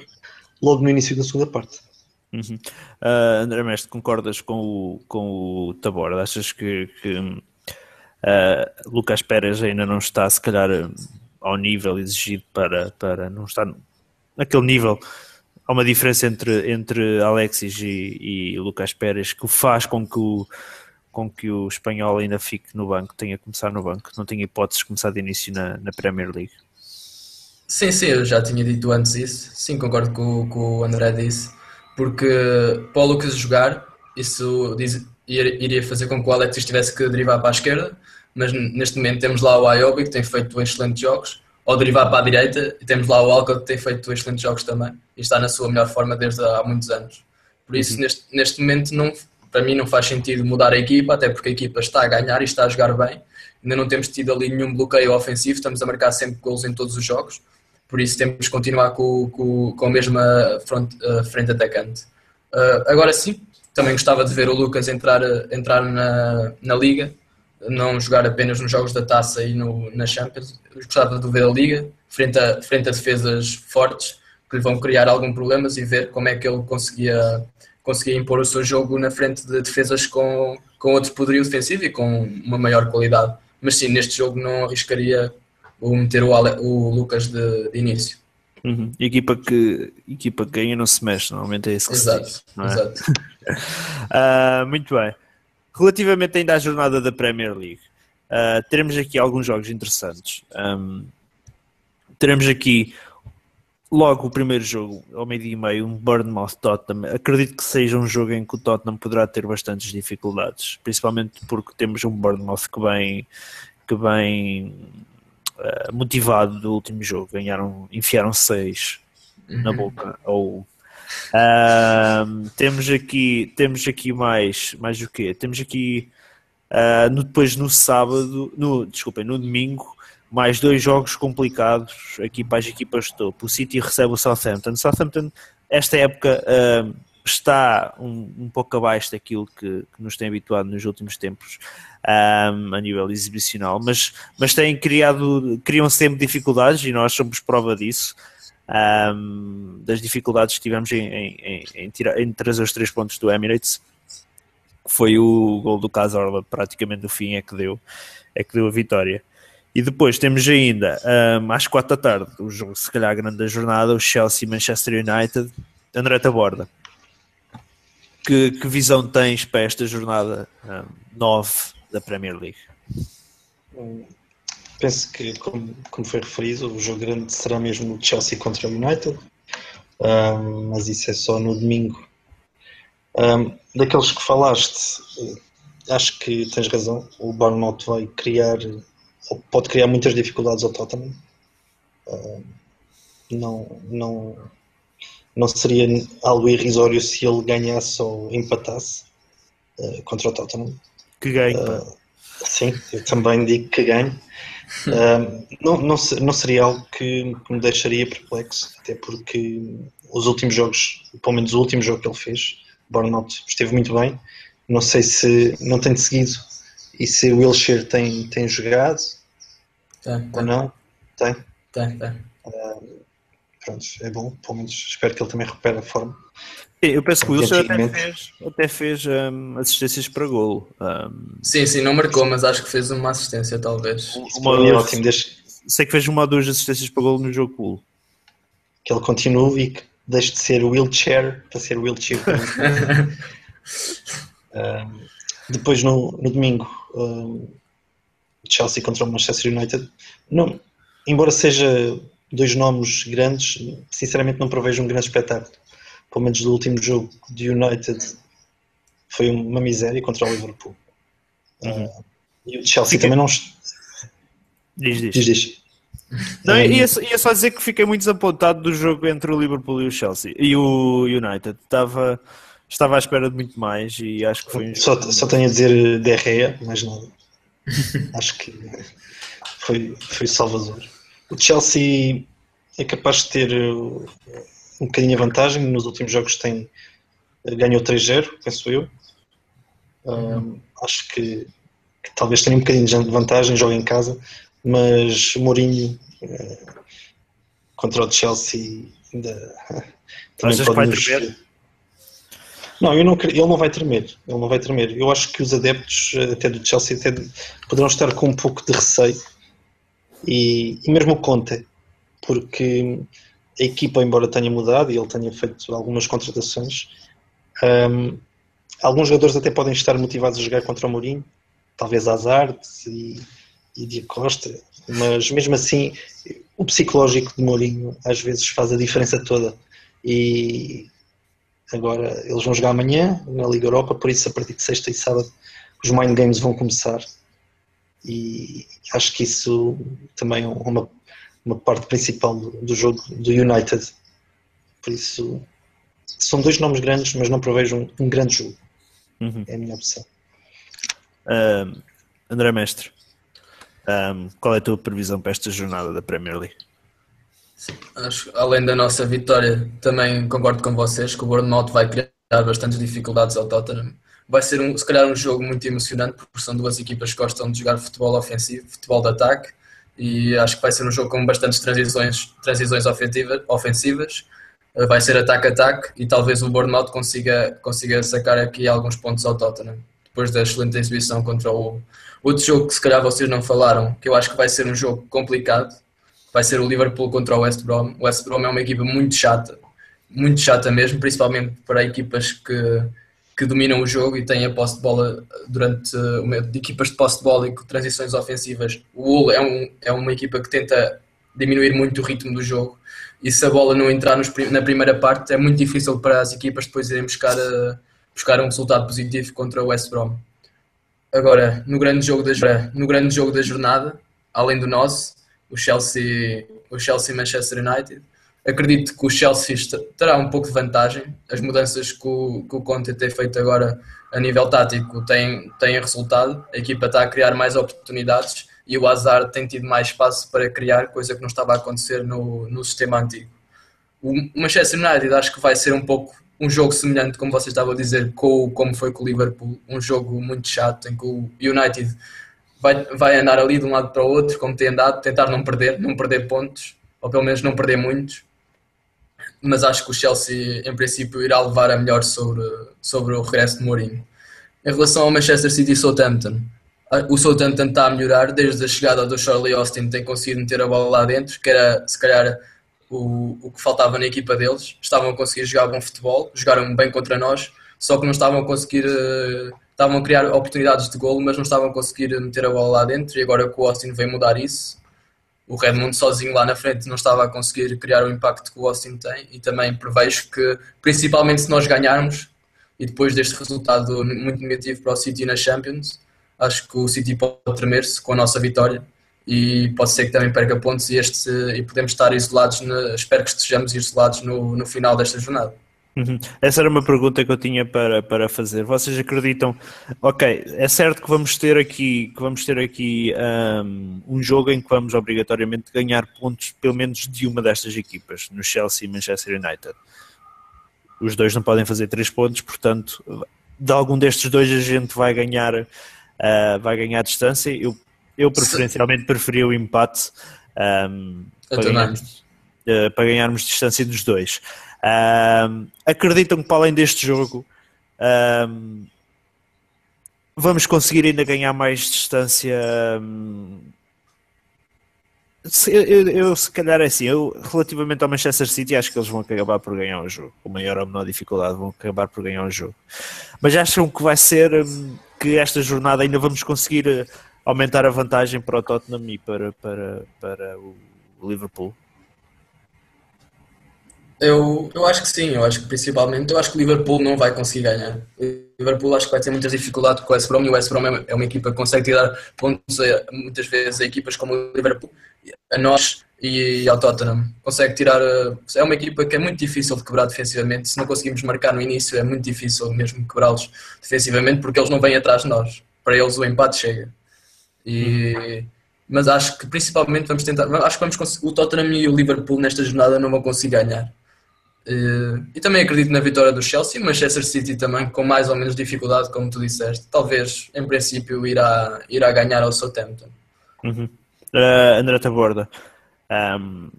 logo no início da segunda parte. Uhum. Uh, André Mestre, concordas com o, com o Tabor? Achas que, que uh, Lucas Pérez ainda não está, se calhar, ao nível exigido para, para não estar naquele nível? Há uma diferença entre, entre Alexis e, e Lucas Pérez que faz com que o, com que o espanhol ainda fique no banco, tenha que começar no banco, não tenha hipóteses de começar de início na, na Premier League. Sim, sim, eu já tinha dito antes isso. Sim, concordo com, que o André disse. Porque para o Lucas jogar, isso diz, iria fazer com que o Alexis tivesse que derivar para a esquerda. Mas neste momento temos lá o Ayobi, que tem feito excelentes jogos. Ou derivar para a direita, e temos lá o Alca, que tem feito excelentes jogos também. E está na sua melhor forma desde há muitos anos. Por isso, uhum. neste, neste momento, não, para mim não faz sentido mudar a equipa, até porque a equipa está a ganhar e está a jogar bem. Ainda não temos tido ali nenhum bloqueio ofensivo, estamos a marcar sempre gols em todos os jogos por isso temos que continuar com, com, com a mesma front, uh, frente atacante. Uh, agora sim, também gostava de ver o Lucas entrar, entrar na, na Liga, não jogar apenas nos jogos da taça e no, na Champions. Gostava de ver a Liga, frente a, frente a defesas fortes que lhe vão criar algum problemas e ver como é que ele conseguia, conseguia impor o seu jogo na frente de defesas com, com outro poderio defensivo e com uma maior qualidade. Mas sim, neste jogo não arriscaria ou meter o, Ale, o Lucas de, de início. Uhum. Equipa, que, equipa que ganha não se mexe, normalmente é isso que exato, se diz. É? Exato. uh, muito bem. Relativamente ainda à jornada da Premier League, uh, teremos aqui alguns jogos interessantes. Um, teremos aqui logo o primeiro jogo, ao meio-dia e meio, um Bournemouth Tottenham. Acredito que seja um jogo em que o Tottenham poderá ter bastantes dificuldades, principalmente porque temos um Bournemouth que vem, que vem uh, motivado do último jogo. Ganharam, enfiaram seis uhum. na boca. Ou uh, temos aqui, temos aqui mais, mais o quê? Temos aqui uh, no, depois no sábado, no, desculpem, no domingo, mais dois jogos complicados aqui para as equipas de topo. O City recebe o Southampton. Southampton, esta época, uh, está um, um, pouco abaixo daquilo que, que, nos tem habituado nos últimos tempos um, a nível exibicional, mas, mas têm criado, criam sempre dificuldades e nós somos prova disso. Um, das dificuldades que tivemos em, em, em, tirar, em trazer os três pontos do Emirates foi o gol do Casorla praticamente no fim é que deu é que deu a vitória e depois temos ainda um, às quatro da tarde o jogo se calhar grande da jornada o Chelsea Manchester United André Taborda que, que visão tens para esta jornada um, 9 da Premier League? Penso que, como, como foi referido, o jogo grande será mesmo o Chelsea contra o United, um, mas isso é só no domingo. Um, daqueles que falaste, acho que tens razão. O Bournemouth vai criar, ou pode criar muitas dificuldades ao Tottenham. Um, não, não, não seria algo irrisório se ele ganhasse ou empatasse uh, contra o Tottenham. Que ganhe. Uh, sim, eu também digo que ganhe. Uh, não, não, não, seria algo que, que, me deixaria perplexo, até porque os últimos jogos, pelo menos o último jogo que ele fez, Bournemouth esteve muito bem. Não sei se não tem seguido e se o Wilshire tem, tem jogado tem, tem. ou não. Tem? Tem, tem. Uh, pronto, é bom, pelo menos espero que ele também recupere a forma. Eu penso que o Wilson até fez, até fez um, assistências para gol. Um, sim, sim, não marcou, mas acho que fez uma assistência, talvez. Uma, uma ótimo, desde... Sei que fez uma ou duas assistências para gol no jogo pool. Que ele continue e que deixe de ser wheelchair para ser wheelchair. um, depois no, no domingo, um, Chelsea contra o Manchester United. Não, embora seja dois nomes grandes, sinceramente não prevejo um grande espetáculo. Pelo menos do último jogo de United foi uma miséria contra o Liverpool. Uhum. Uh, e o Chelsea também não. Diz, diz. diz, diz. Não, ia, ia, só dizer que fiquei muito desapontado do jogo entre o Liverpool e o Chelsea e o United. Estava, estava à espera de muito mais e acho que foi. Só, só tenho a dizer Derreia, mas não. acho que foi, foi salvador. O Chelsea é capaz de ter uh, um bocadinho a vantagem. Nos últimos jogos tem uh, ganhou 3-0, penso eu. Um, acho que, que, talvez tenha um bocadinho de vantagem, joga em casa, mas Mourinho uh, contra o Chelsea ainda Achas que vai tremer? Não, eu não, ele não vai tremer. Ele não vai tremer. Eu acho que os adeptos até do Chelsea até poderão estar com um pouco de receio e, e mesmo o Conte, porque a equipa, embora tenha mudado e ele tenha feito algumas contratações, um, alguns jogadores até podem estar motivados a jogar contra o Mourinho, talvez Hazard e, e Dia Costa, mas mesmo assim o psicológico de Mourinho às vezes faz a diferença toda. E agora eles vão jogar amanhã na Liga Europa, por isso a partir de sexta e sábado os Mind Games vão começar. E acho que isso também é uma, uma parte principal do, jogo do United por isso são dois nomes grandes mas não prevejo um, um grande jogo uhum. é a minha opção uh, André Mestre um, qual é a tua previsão para esta jornada da Premier League? Sim, acho, além da nossa vitória, também concordo com vocês que o Bournemouth vai criar bastantes dificuldades ao Tottenham. Vai ser, um, se calhar, um jogo muito emocionante, porque são duas equipas que gostam de jogar futebol ofensivo, futebol de ataque, e acho que vai ser um jogo com bastantes transições, transições ofensivas. Vai ser ataque-ataque e talvez o Bournemouth consiga, consiga sacar aqui alguns pontos ao Tottenham, depois da excelente exibição contra o, Outro jogo que se calhar vocês não falaram, que eu acho que vai ser um jogo complicado, vai ser o Liverpool contra o West Brom. O West Brom é uma equipa muito chata, muito chata mesmo, principalmente para equipas que, que dominam o jogo e têm a posse de bola durante de equipas de posse de bola e com transições ofensivas. O Hull é, um, é uma equipa que tenta diminuir muito o ritmo do jogo e se a bola não entrar nos, na primeira parte é muito difícil para as equipas depois irem buscar, a, buscar um resultado positivo contra o West Brom. Agora, no grande jogo da, no grande jogo da jornada, além do nosso, o Chelsea, o Chelsea Manchester United, acredito que o Chelsea terá um pouco de vantagem. As mudanças que o, que o Conte tem feito agora a nível tático têm, têm resultado. A equipa está a criar mais oportunidades e o Hazard tem tido mais espaço para criar, coisa que não estava a acontecer no, no sistema antigo. O Manchester United acho que vai ser um pouco um jogo semelhante, como vocês estavam a dizer, com, como foi com o Liverpool, um jogo muito chato em que o United vai, vai andar ali de um lado para o outro, como tem andado, tentar não perder, não perder pontos, ou pelo menos não perder muitos. Mas acho que o Chelsea, em princípio, irá levar a melhor sobre, sobre o regresso de Mourinho. Em relação ao Manchester City e Southampton, o Southampton está a melhorar desde a chegada do Charlie Austin, tem conseguido meter a bola lá dentro, que era se calhar o, o que faltava na equipa deles. Estavam a conseguir jogar bom futebol, jogaram bem contra nós, só que não estavam a conseguir. Uh, estavam a criar oportunidades de golo, mas não estavam a conseguir meter a bola lá dentro. E agora que o Austin veio mudar isso, o Redmond sozinho lá na frente não estava a conseguir criar o impacto que o Austin tem. E também prevejo que, principalmente se nós ganharmos, e depois deste resultado muito negativo para o City na Champions, acho que o City pode tremer-se com a nossa vitória e pode ser que também perca pontos e, este, e podemos estar isolados, na, espero que estejamos isolados no, no final desta jornada. Uhum. Essa era uma pergunta que eu tinha para, para fazer. Vocês acreditam? Ok, é certo que vamos ter aqui, que vamos ter aqui um, um, jogo em que vamos obrigatoriamente ganhar pontos, pelo menos de uma destas equipas, no Chelsea e Manchester United. Os dois não podem fazer três pontos, portanto, de algum destes dois a gente vai ganhar, uh, vai ganhar distância. Eu eu preferencialmente preferia o empate um, para, ganharmos, uh, para, ganharmos, distância dos dois. Um, acreditam que para além deste jogo um, vamos conseguir ainda ganhar mais distância? Eu, eu, eu, se calhar é assim, eu relativamente ao Manchester City acho que eles vão acabar por ganhar o jogo, com maior ou menor dificuldade vão acabar por ganhar o jogo. Mas acham que vai ser que esta jornada ainda vamos conseguir aumentar a vantagem para o Tottenham e para, para, para o Liverpool? Eu, eu acho que sim, eu acho que principalmente, eu acho que o Liverpool não vai conseguir ganhar. O Liverpool acho que vai ter muitas dificuldades com o West Brom e o West Brom é, é uma equipa que consegue tirar pontos a, muitas vezes a equipas como o Liverpool, a nós e ao Tottenham. Consegue tirar, é uma equipa que é muito difícil de quebrar defensivamente, se não conseguimos marcar no início é muito difícil mesmo quebrá-los defensivamente porque eles não vêm atrás de nós. Para eles o empate chega. E, mas acho que principalmente vamos tentar. Acho que vamos conseguir. O Tottenham e o Liverpool nesta jornada não vão conseguir ganhar. E, e também acredito na vitória do Chelsea, Manchester City também, com mais ou menos dificuldade, como tu disseste. Talvez, em princípio, irá, irá ganhar ao Southampton. Uhum. Uh, André Taborda, um,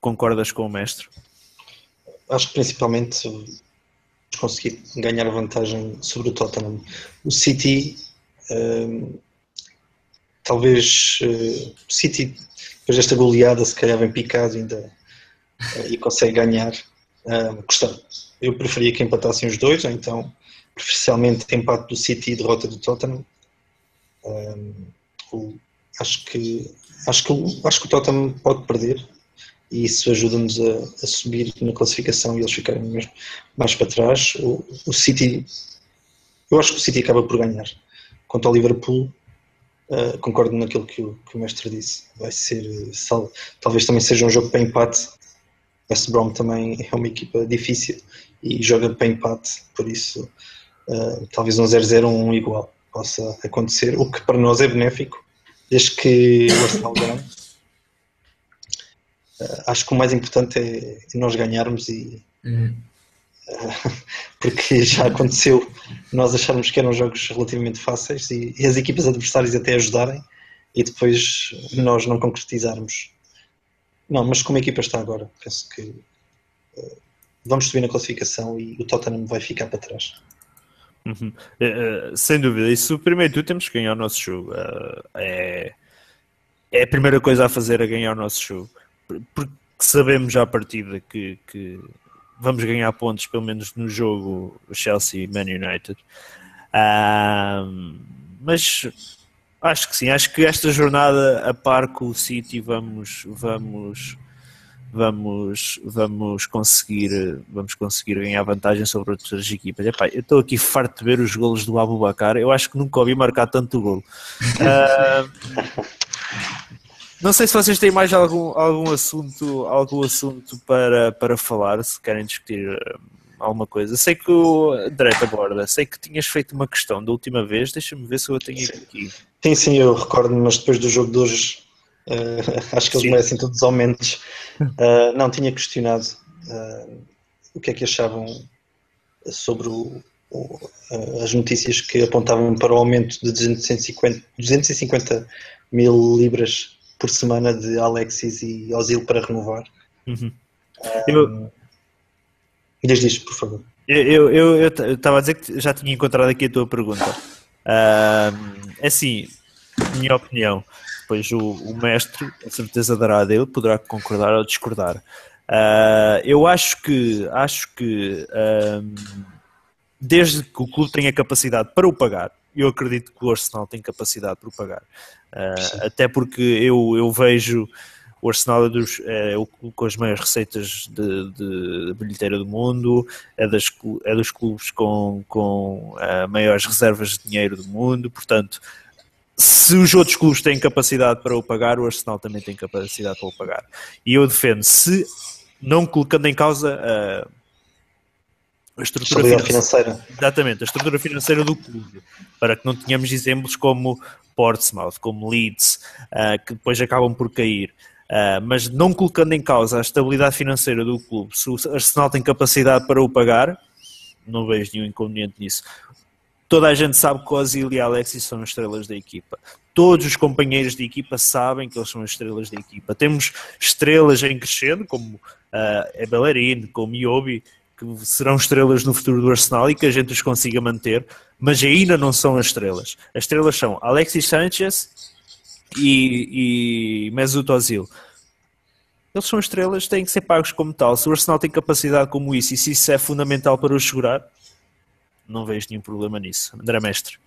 concordas com o mestre? Acho que principalmente conseguir ganhar vantagem sobre o Tottenham. O City, uh, talvez uh, City, depois desta goleada, se calhar vem picado ainda e consegue ganhar. Uh, eu preferia que empatassem os dois, ou então, preferencialmente, empate do City e derrota do Tottenham. O, acho que acho que, acho que o Tottenham pode perder e isso ajuda-nos a, a, subir na classificação e eles ficarem mesmo mais para trás. O, o, City, eu acho que o City acaba por ganhar. Quanto ao Liverpool, uh, concordo naquilo que o, que o mestre disse. Vai ser, talvez também seja um jogo para empate. West Brom também é uma equipa difícil e joga para empate, por isso uh, talvez um 0-0 ou um igual possa acontecer, o que para nós é benéfico, desde que o Arsenal ganhe uh, acho que o mais importante é, nós ganharmos e uhum. uh, porque já aconteceu nós acharmos que eram jogos relativamente fáceis e, e, as equipas adversárias até ajudarem e depois nós não concretizarmos. Não, mas como a equipa está agora, penso que uh, vamos subir na classificação e o Tottenham vai ficar para trás. Uhum. sem dúvida, isso primeiro tu temos que ganhar o nosso jogo. é, é a primeira coisa a fazer a ganhar o nosso jogo porque sabemos já à partida que, que vamos ganhar pontos, pelo menos no jogo Chelsea-Man United. mas acho que sim, acho que esta jornada a par com o City vamos, vamos, vamos, vamos conseguir, vamos conseguir ganhar vantagem sobre outras equipas. Epá, eu estou aqui farto de ver os golos do Abu Bakar, eu acho que nunca ouvi marcar tanto golo. Uh, Não sei se vocês têm mais algum, algum assunto, algum assunto para, para falar, se querem discutir hum, alguma coisa. Sei que o André aborda, sei que tinhas feito uma questão da última vez, deixa-me ver se eu a tenho aqui. Sim, sim, eu recordo-me, mas depois do jogo de hoje uh, acho que eles sim. merecem todos os aumentos. Uh, não, tinha questionado uh, o que é que achavam sobre o, o, as notícias que apontavam para o aumento de 250, 250 mil libras por semana de Alexis e Ozil para renovar. Uhum. Um, diz isto, por favor. Eu estava a dizer que já tinha encontrado aqui a tua pergunta. É assim, minha opinião, pois o, o, mestre, a certeza dará a dele, poderá concordar ou discordar. Uh, eu acho que, acho que um, desde que o clube tenha capacidade para o pagar, eu acredito que o Arsenal tem capacidade para o pagar. Uh, até porque eu, eu vejo o Arsenal é, dos, é o clube com as maiores receitas de, de, de bilheteira do mundo, é, das, é dos clubes com, com uh, maiores reservas de dinheiro do mundo, portanto, se os outros clubes têm capacidade para o pagar, o Arsenal também tem capacidade para o pagar. E eu defendo, se não colocando em causa uh, a estrutura financeira. financeira. Exatamente, a estrutura financeira do clube, para que não tenhamos exemplos como Portsmouth, como Leeds, uh, que depois acabam por cair. Uh, mas não colocando em causa a estabilidade financeira do clube, se o Arsenal tem capacidade para o pagar, não vejo nenhum inconveniente nisso. Toda a gente sabe que Ozil e Alexis são estrelas da equipa. Todos os companheiros de equipa sabem que eles são as estrelas da equipa. Temos estrelas em crescendo, como uh, é Bellerin, como Iobi, que serão estrelas no futuro do Arsenal e que a gente os consiga manter, mas ainda não são as estrelas. As estrelas são Alexis Sanchez e, e Mesut Ozil. Eles são estrelas, têm que ser pagos como tal. Se o Arsenal tem capacidade como isso e se isso é fundamental para os segurar, não vejo nenhum problema nisso. André Mestre.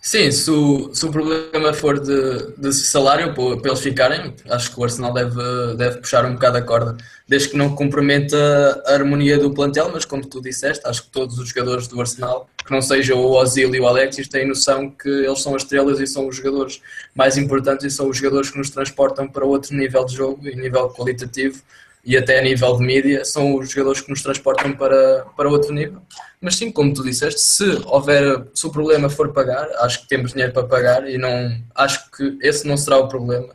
Sim, se o, se o problema for de, de salário para, eles ficarem, acho que o Arsenal deve, deve puxar um bocado a corda, desde que não comprometa a harmonia do plantel, mas como tu disseste, acho que todos os jogadores do Arsenal, que não sejam o Ozil e o Alexis, têm noção que eles são as estrelas e são os jogadores mais importantes e são os jogadores que nos transportam para outro nível de jogo e nível qualitativo e até a nível de mídia, são os jogadores que nos transportam para, para outro nível. Mas sim, como tu disseste, se houver, se o problema for pagar, acho que temos dinheiro para pagar e não acho que esse não será o problema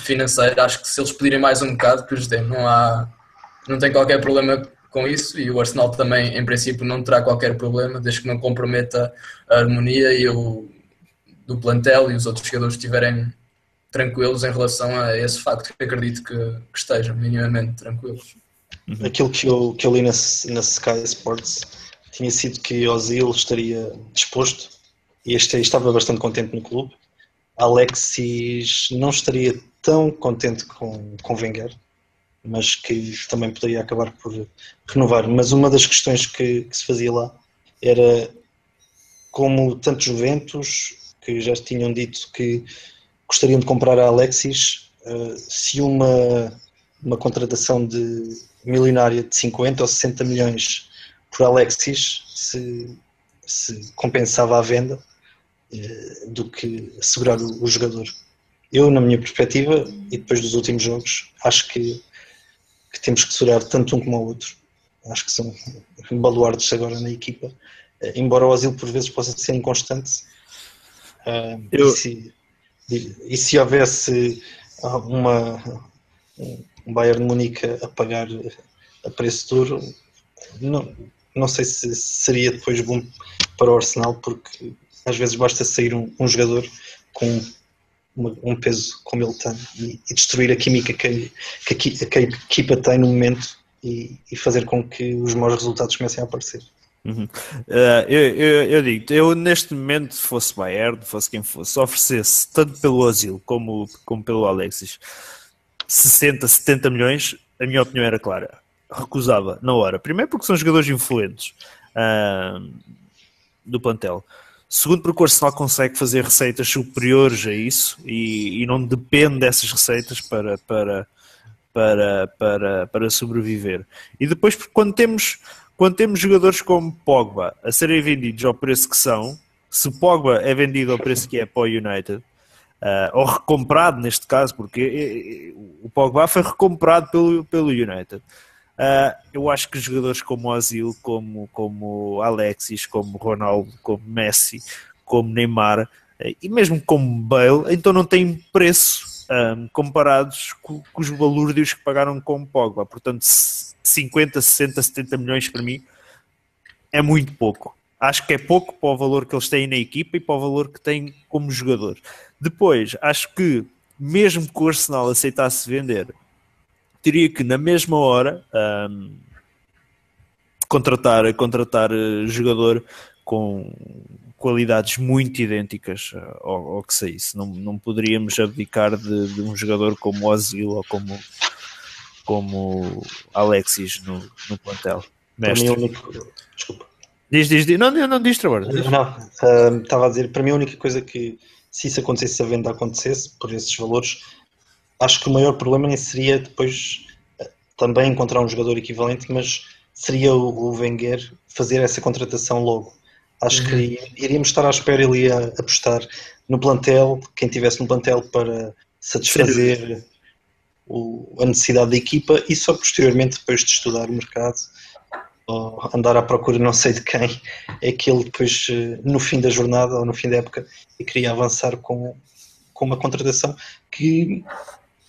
financeiro. Acho que se eles pedirem mais um bocado, que os dêem. Não há, não tem qualquer problema com isso e o Arsenal também, em princípio, não terá qualquer problema, desde que não comprometa a harmonia e o do plantel e os outros jogadores estiverem tranquilos em relação a esse facto, que acredito que, que estejam minimamente tranquilos. Uhum. Aquilo que eu, que eu li na, na Sky Sports tinha sido que Ozil estaria disposto e este estava bastante contente no clube. Alexis não estaria tão contente com, com Wenger, mas que também poderia acabar por renovar. Mas uma das questões que, que se fazia lá era como tantos Juventus que já tinham dito que gostariam de comprar a Alexis, uh, se uma, uma contratação de milionária de 50 ou 60 milhões por Alexis se, se compensava a venda uh, do que assegurar o, o, jogador. Eu, na minha perspectiva, e depois dos últimos jogos, acho que, que temos que segurar tanto um como o outro. Acho que são baluardos agora na equipa. Uh, embora o Asilo por vezes possa ser inconstante, Eu... se, e, se, houvesse uma, um Bayern Munique a pagar a preço duro, não, não sei se seria depois bom para o Arsenal, porque às vezes basta sair um, um jogador com uma, um peso como ele tem e, e destruir a química que, que, a, que, a, equipa tem no momento e, e fazer com que os maus resultados comecem a aparecer. Uhum. Uh, eu, eu, eu, digo, eu neste momento, fosse Bayern, fosse quem fosse, oferecesse tanto pelo Asilo como, como pelo Alexis 60, 70 milhões, a minha opinião era clara. Recusava na hora. Primeiro porque são jogadores influentes uh, do plantel. Segundo porque o Arsenal consegue fazer receitas superiores a isso e, e não depende dessas receitas para, para, para, para, para sobreviver. E depois porque quando temos quando temos jogadores como Pogba a serem vendidos ao preço que são, se Pogba é vendido ao preço que é para o United, uh, ou recomprado neste caso, porque eh, eh, o Pogba foi recomprado pelo, pelo United. Uh, eu acho que jogadores como Ozil, como, como Alexis, como Ronaldo, como Messi, como Neymar uh, e mesmo como Bale, então não têm preço um, comparados com, com, os balúrdios que pagaram com Pogba. Portanto, 50, 60, 70 milhões para mim é muito pouco. Acho que é pouco para o valor que eles têm na equipa e para o valor que têm como jogador. Depois, acho que mesmo que o Arsenal aceitasse vender, teria que na mesma hora um, contratar, contratar eh, jogador com qualidades muito idênticas ao, ao que saísse. Não, não poderíamos abdicar de, de um jogador como Ozil ou como como Alexis no, no plantel. Mestre. Para mim, único... Desculpa. Diz, diz, diz. Não, não, não diz, Trabalho. Não, uh, estava a dizer, para mim a única coisa que, se isso acontecesse, se a venda acontecesse, por esses valores, acho que o maior problema nem seria depois uh, também encontrar um jogador equivalente, mas seria o, o Wenger fazer essa contratação logo. Acho uhum. que iríamos estar à espera, ele ia apostar no plantel, quem tivesse no plantel para satisfazer o, a necessidade da equipa e só posteriormente, depois de estudar o mercado, ou andar à procura não sei de quem, é que ele depois, eh, no fim da jornada ou no fim da época, queria avançar com, com uma contratação que,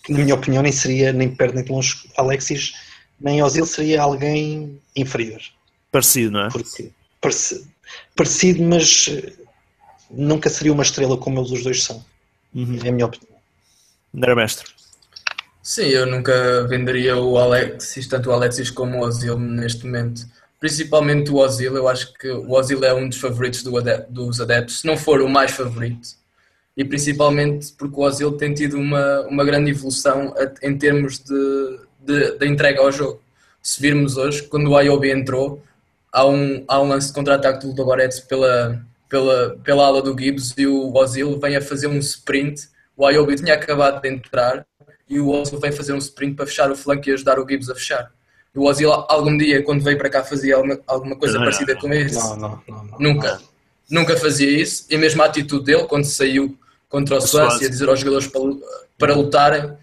que, na minha opinião, nem seria nem perto nem de longe Alexis, nem Ozil seria alguém inferior. Parecido, não é? Porque, parecido, parecido, mas eh, nunca seria uma estrela como eles os dois são. Uhum. É a minha opinião. Não era mestre. Sim, eu nunca venderia o Alexis, tanto o Alexis como o Ozil neste momento. Principalmente o Ozil, eu acho que o Ozil é um dos favoritos do adep dos adeptos, se não for o mais favorito. E principalmente porque o Ozil tem tido uma, uma grande evolução em termos de, de, de entrega ao jogo. Se virmos hoje, quando o Ayobi entrou, há um, há um lance de contra-ataque do Goretz pela, pela, pela ala do Gibbs e o Ozil vem a fazer um sprint. O Ayobi tinha acabado de entrar e o Ozil vem fazer um sprint para fechar o flanco e ajudar o Gibbs a fechar. E o Ozil algum dia, quando veio para cá, fazia alguma, alguma coisa não, parecida com isso? Não, não, não, não, Nunca. Nunca fazia isso. E mesmo a atitude dele, quando saiu contra o Swansea, a dizer aos jogadores para, para lutarem,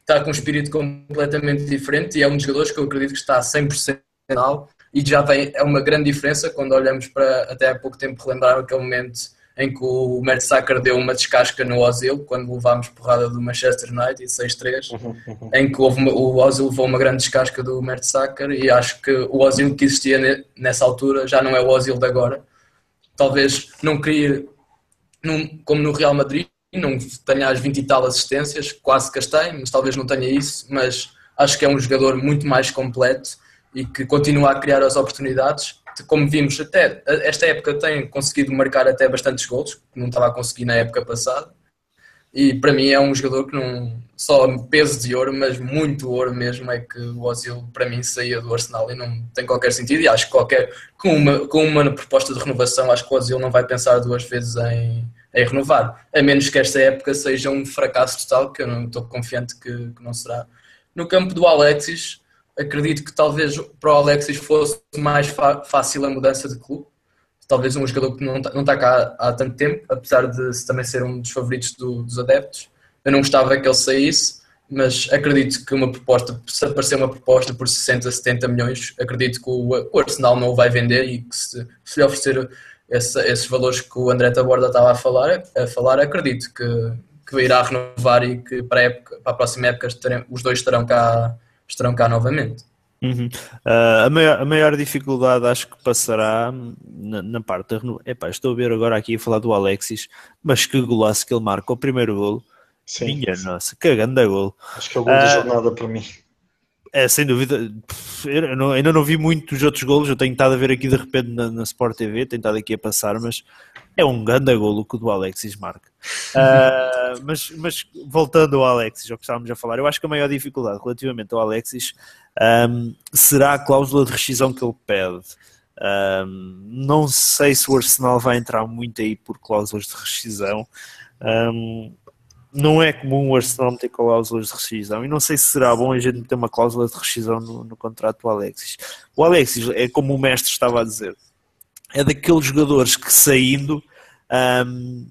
está com um espírito completamente diferente e é um dos jogadores que eu acredito que está a 100% final e já vem, é uma grande diferença quando olhamos para, até há pouco tempo, relembrar aquele momento em que o Mertesacker deu uma descasca no Ozil, quando levámos porrada do Manchester United, 6-3, uhum, uhum. em que houve uma, o Ozil levou uma grande descasca do Mertesacker e acho que o Ozil que existia nessa altura já não é o Ozil de agora. Talvez não queria, como no Real Madrid, não tenha as 20 e tal assistências, quase que as tem, mas talvez não tenha isso, mas acho que é um jogador muito mais completo e que continua a criar as oportunidades. Como vimos, até esta época tem conseguido marcar até bastantes gols, que não estava a conseguir na época passada. E para mim é um jogador que não só peso de ouro, mas muito ouro mesmo é que o Ozil para mim saía do Arsenal e não tem qualquer sentido. E acho que qualquer com uma, com uma proposta de renovação, acho que o Ozil não vai pensar duas vezes em, em renovar, a menos que esta época seja um fracasso total, que eu não estou confiante que, que não será. No campo do Alexis, acredito que talvez para o Alexis fosse mais fácil a mudança de clube talvez um jogador que não está, não está cá há, tanto tempo, apesar de também ser um dos favoritos do, dos adeptos. Eu não gostava que ele saísse, mas acredito que uma proposta, se aparecer uma proposta por 60, 70 milhões, acredito que o, Arsenal não o vai vender e que se, se lhe oferecer esse, esses valores que o André Taborda estava a falar, a falar acredito que, que irá renovar e que para a, época, para a próxima época os dois estarão cá, cá novamente. Uhum. Uh, a, maior, a, maior, dificuldade acho que passará na, na parte da renovação. Epá, estou a ver agora aqui a falar do Alexis, mas que golaço que ele marca o primeiro golo. Sim, Minha sim. nossa, que grande golo. Acho que é o gol uh, da ah, jornada para mim. É, sem dúvida. Eu não, ainda não vi muitos outros golos. Eu tenho estado a ver aqui de repente na, na Sport TV, tenho estado aqui a passar, mas é um grande golo que o do Alexis marca. Uh, mas, mas voltando ao Alexis, ao que estávamos a falar, eu acho que a maior dificuldade relativamente ao Alexis um, será a cláusula de rescisão que ele pede. Um, não sei se o Arsenal vai entrar muito aí por cláusulas de rescisão. Um, não é comum o Arsenal meter cláusulas de rescisão e não sei se será bom a gente meter uma cláusula de rescisão no, no contrato do Alexis. O Alexis é como o mestre estava a dizer, é daqueles jogadores que saindo um,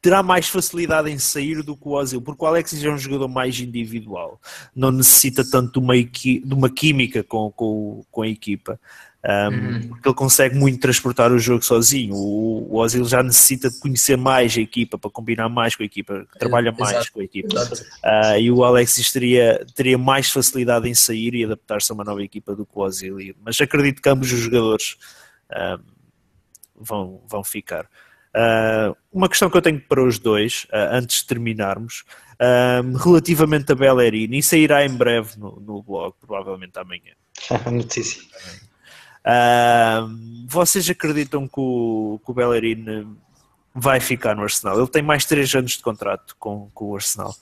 terá mais facilidade em sair do que o Ozil, porque o Alexis é um jogador mais individual, não necessita tanto de uma, de uma química com, com, com a equipa. Um, uhum. Porque ele consegue muito transportar o jogo sozinho. O, o Ozil já necessita de conhecer mais a equipa para combinar mais com a equipa, trabalha mais Exato. com a equipa. Uh, e o Alexis teria, teria mais facilidade em sair e adaptar-se a uma nova equipa do que o Ozil. Mas acredito que ambos os jogadores um, vão, vão ficar. Uh, uma questão que eu tenho para os dois, uh, antes de terminarmos, relativamente a Bellerin, e sairá em breve no, no blog, provavelmente amanhã. Notícia. Vocês acreditam que o, que o Bellerin vai ficar no Arsenal? Ele tem mais 3 anos de contrato com, com o Arsenal,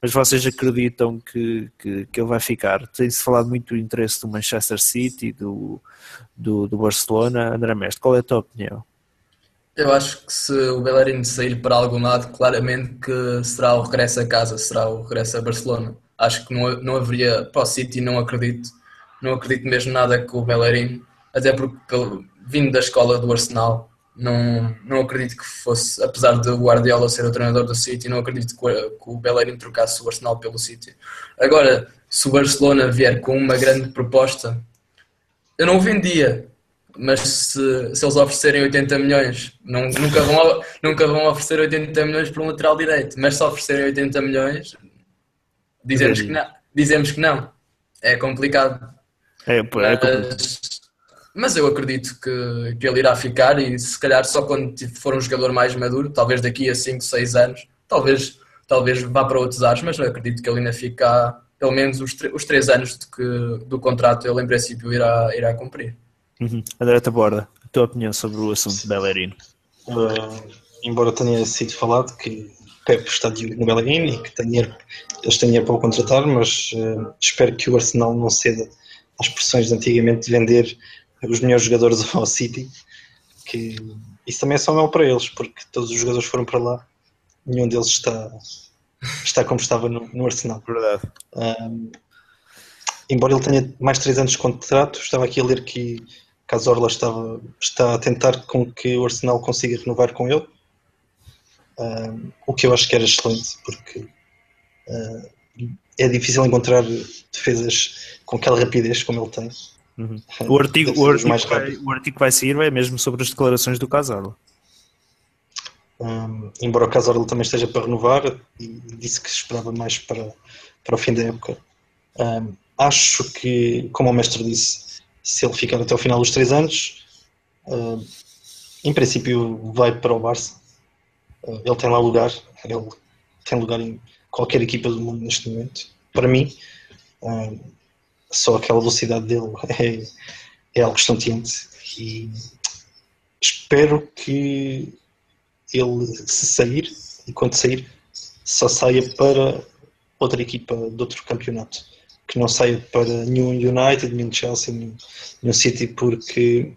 mas vocês acreditam que, que, que ele vai ficar? Tem-se falado muito do interesse do Manchester City, do, do, do Barcelona. André Mestre, qual é a tua opinião? Eu acho que se o Bellerin sair para algum lado, claramente que será o regresso a casa, será o regresso a Barcelona. Acho que não, não haveria para o City, não acredito. Não acredito mesmo nada que o Bellerin até porque pelo, vindo da escola do Arsenal, não, não acredito que fosse, apesar de o Guardiola ser o treinador do City, não acredito que, que o Bellerin trocasse o Arsenal pelo City. Agora, se o Barcelona vier com uma grande proposta, eu não o vendia, mas se, se eles oferecerem 80 milhões, não, nunca, vão, nunca vão oferecer 80 milhões para um lateral direito, mas se oferecerem 80 milhões, dizemos que não. Dizemos que não. É complicado. É, é complicado. Mas eu acredito que, que ele irá ficar e se calhar só quando for um jogador mais maduro, talvez daqui a 5, 6 anos, talvez, talvez vá para outros ares, mas eu acredito que ele ainda fica pelo menos os, os 3 anos de que, do contrato ele em princípio irá, irá cumprir. Uhum. André Taborda, a tua opinião sobre o assunto de Bellerin? Uh, embora tenha sido falado que Pep está de no Bellerin e que tem eles têm dinheiro para o contratar, mas uh, espero que o Arsenal não ceda às pressões de antigamente de vender os melhores jogadores ao City, que isso também é só mal para eles, porque todos os jogadores foram para lá, nenhum deles está, está como estava no, no Arsenal. Verdade. Um, embora ele tenha mais de 3 anos de contrato, estava aqui a ler que Cazorla estava, está a tentar com que o Arsenal consiga renovar com ele, um, o que eu acho que era excelente, porque uh, é difícil encontrar defesas com aquela rapidez como ele tem. Uhum. O, artigo, o, artigo vai, o artigo que vai sair é mesmo sobre as declarações do Casarlo. Um, embora o Casarlo também esteja para renovar e disse que esperava mais para, para o fim da época. Um, acho que, como o mestre disse, se ele ficar até o final dos três anos, uh, em princípio vai para o Barça. Ele tem lá lugar, Ele tem lugar em qualquer equipa do mundo neste momento. Para mim, um, só aquela velocidade dele é, é algo estonteante. E espero que ele, se sair, e quando sair, só saia para outra equipa de outro campeonato. Que não saia para nenhum United, nenhum Chelsea, nenhum, nenhum City, porque.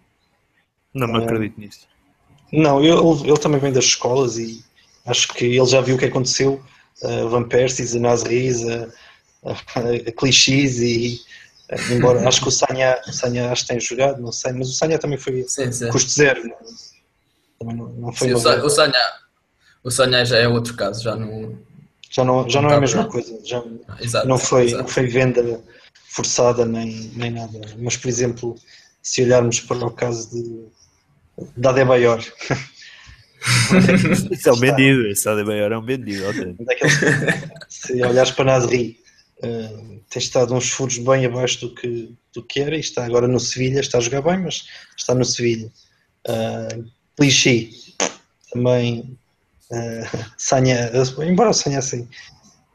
Não me acredito nisso. Não, ele, ele também vem das escolas e acho que ele já viu o que aconteceu a Van Persie, a Nasriz, a, a, a e embora acho que o Sanha, o Sanha acho que tem jogado, não sei, mas o Sanha também foi Sim, sim. custo zero. Não, também não, não foi Sim, o, Sanha, o Sanha já é outro caso, já não. já não, já não não é a tá mesma bem. coisa, já Exato. não foi, exato. não foi venda forçada nem, nem nada. Mas, por exemplo, se olharmos para o caso de da Adebayor, Isso é um vendido, esse Adebayor é um vendido. é se olhares para Nasri, uh, tem estado uns furos bem abaixo do que, do que era e está agora no Sevilha, está a jogar bem, mas está no Sevilha. Uh, Clichy também uh, Sanha, embora o Sanha assim,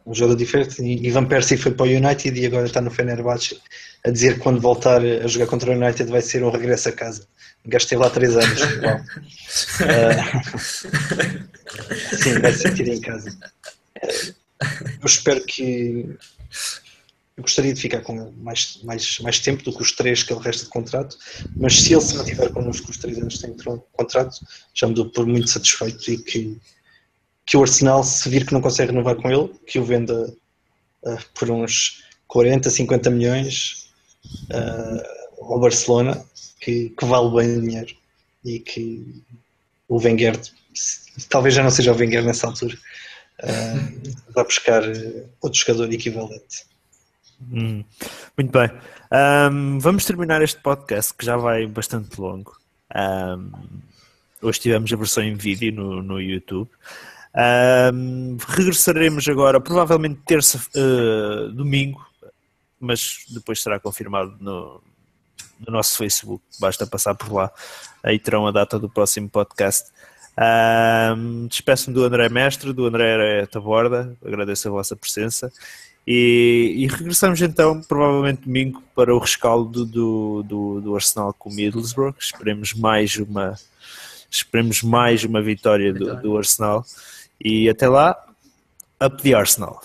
um jogador diferente, e Ivan Persie foi para o United e agora está no Fenerbahçe a dizer que quando voltar a jogar contra o United vai ser um regresso a casa. Gastei lá três anos. Bom, uh, sim, vai se sentir em casa. Eu espero que. Eu gostaria de ficar com ele mais, mais, mais tempo do que os três que ele resta de contrato, mas se ele se mantiver connosco os três anos que tem contrato, já me dou por muito satisfeito e que, que o Arsenal, se vir que não consegue renovar com ele, que o venda ah, por uns 40, 50 milhões ah, ao Barcelona, que, que vale bem o dinheiro e que o Wenger, talvez já não seja o Wenger nessa altura, ah, vai buscar ah, outro jogador equivalente. Hum, Muito bem. Ahm, vamos terminar este podcast que já vai bastante longo. Ahm, hoje tivemos a versão em vídeo no, no YouTube. Ahm, regressaremos agora, provavelmente terça, eh, domingo, mas depois será confirmado no, no nosso Facebook. Basta passar por lá. Aí terão a data do próximo podcast. Ahm, Despeço-me do André Mestre, do André Taborda. Agradeço a vossa presença. E, e regressamos então, provavelmente domingo, para o rescaldo do, do, do Arsenal com o Middlesbrough. Esperemos mais uma, esperemos mais uma vitória do, do Arsenal. E até lá, up the Arsenal.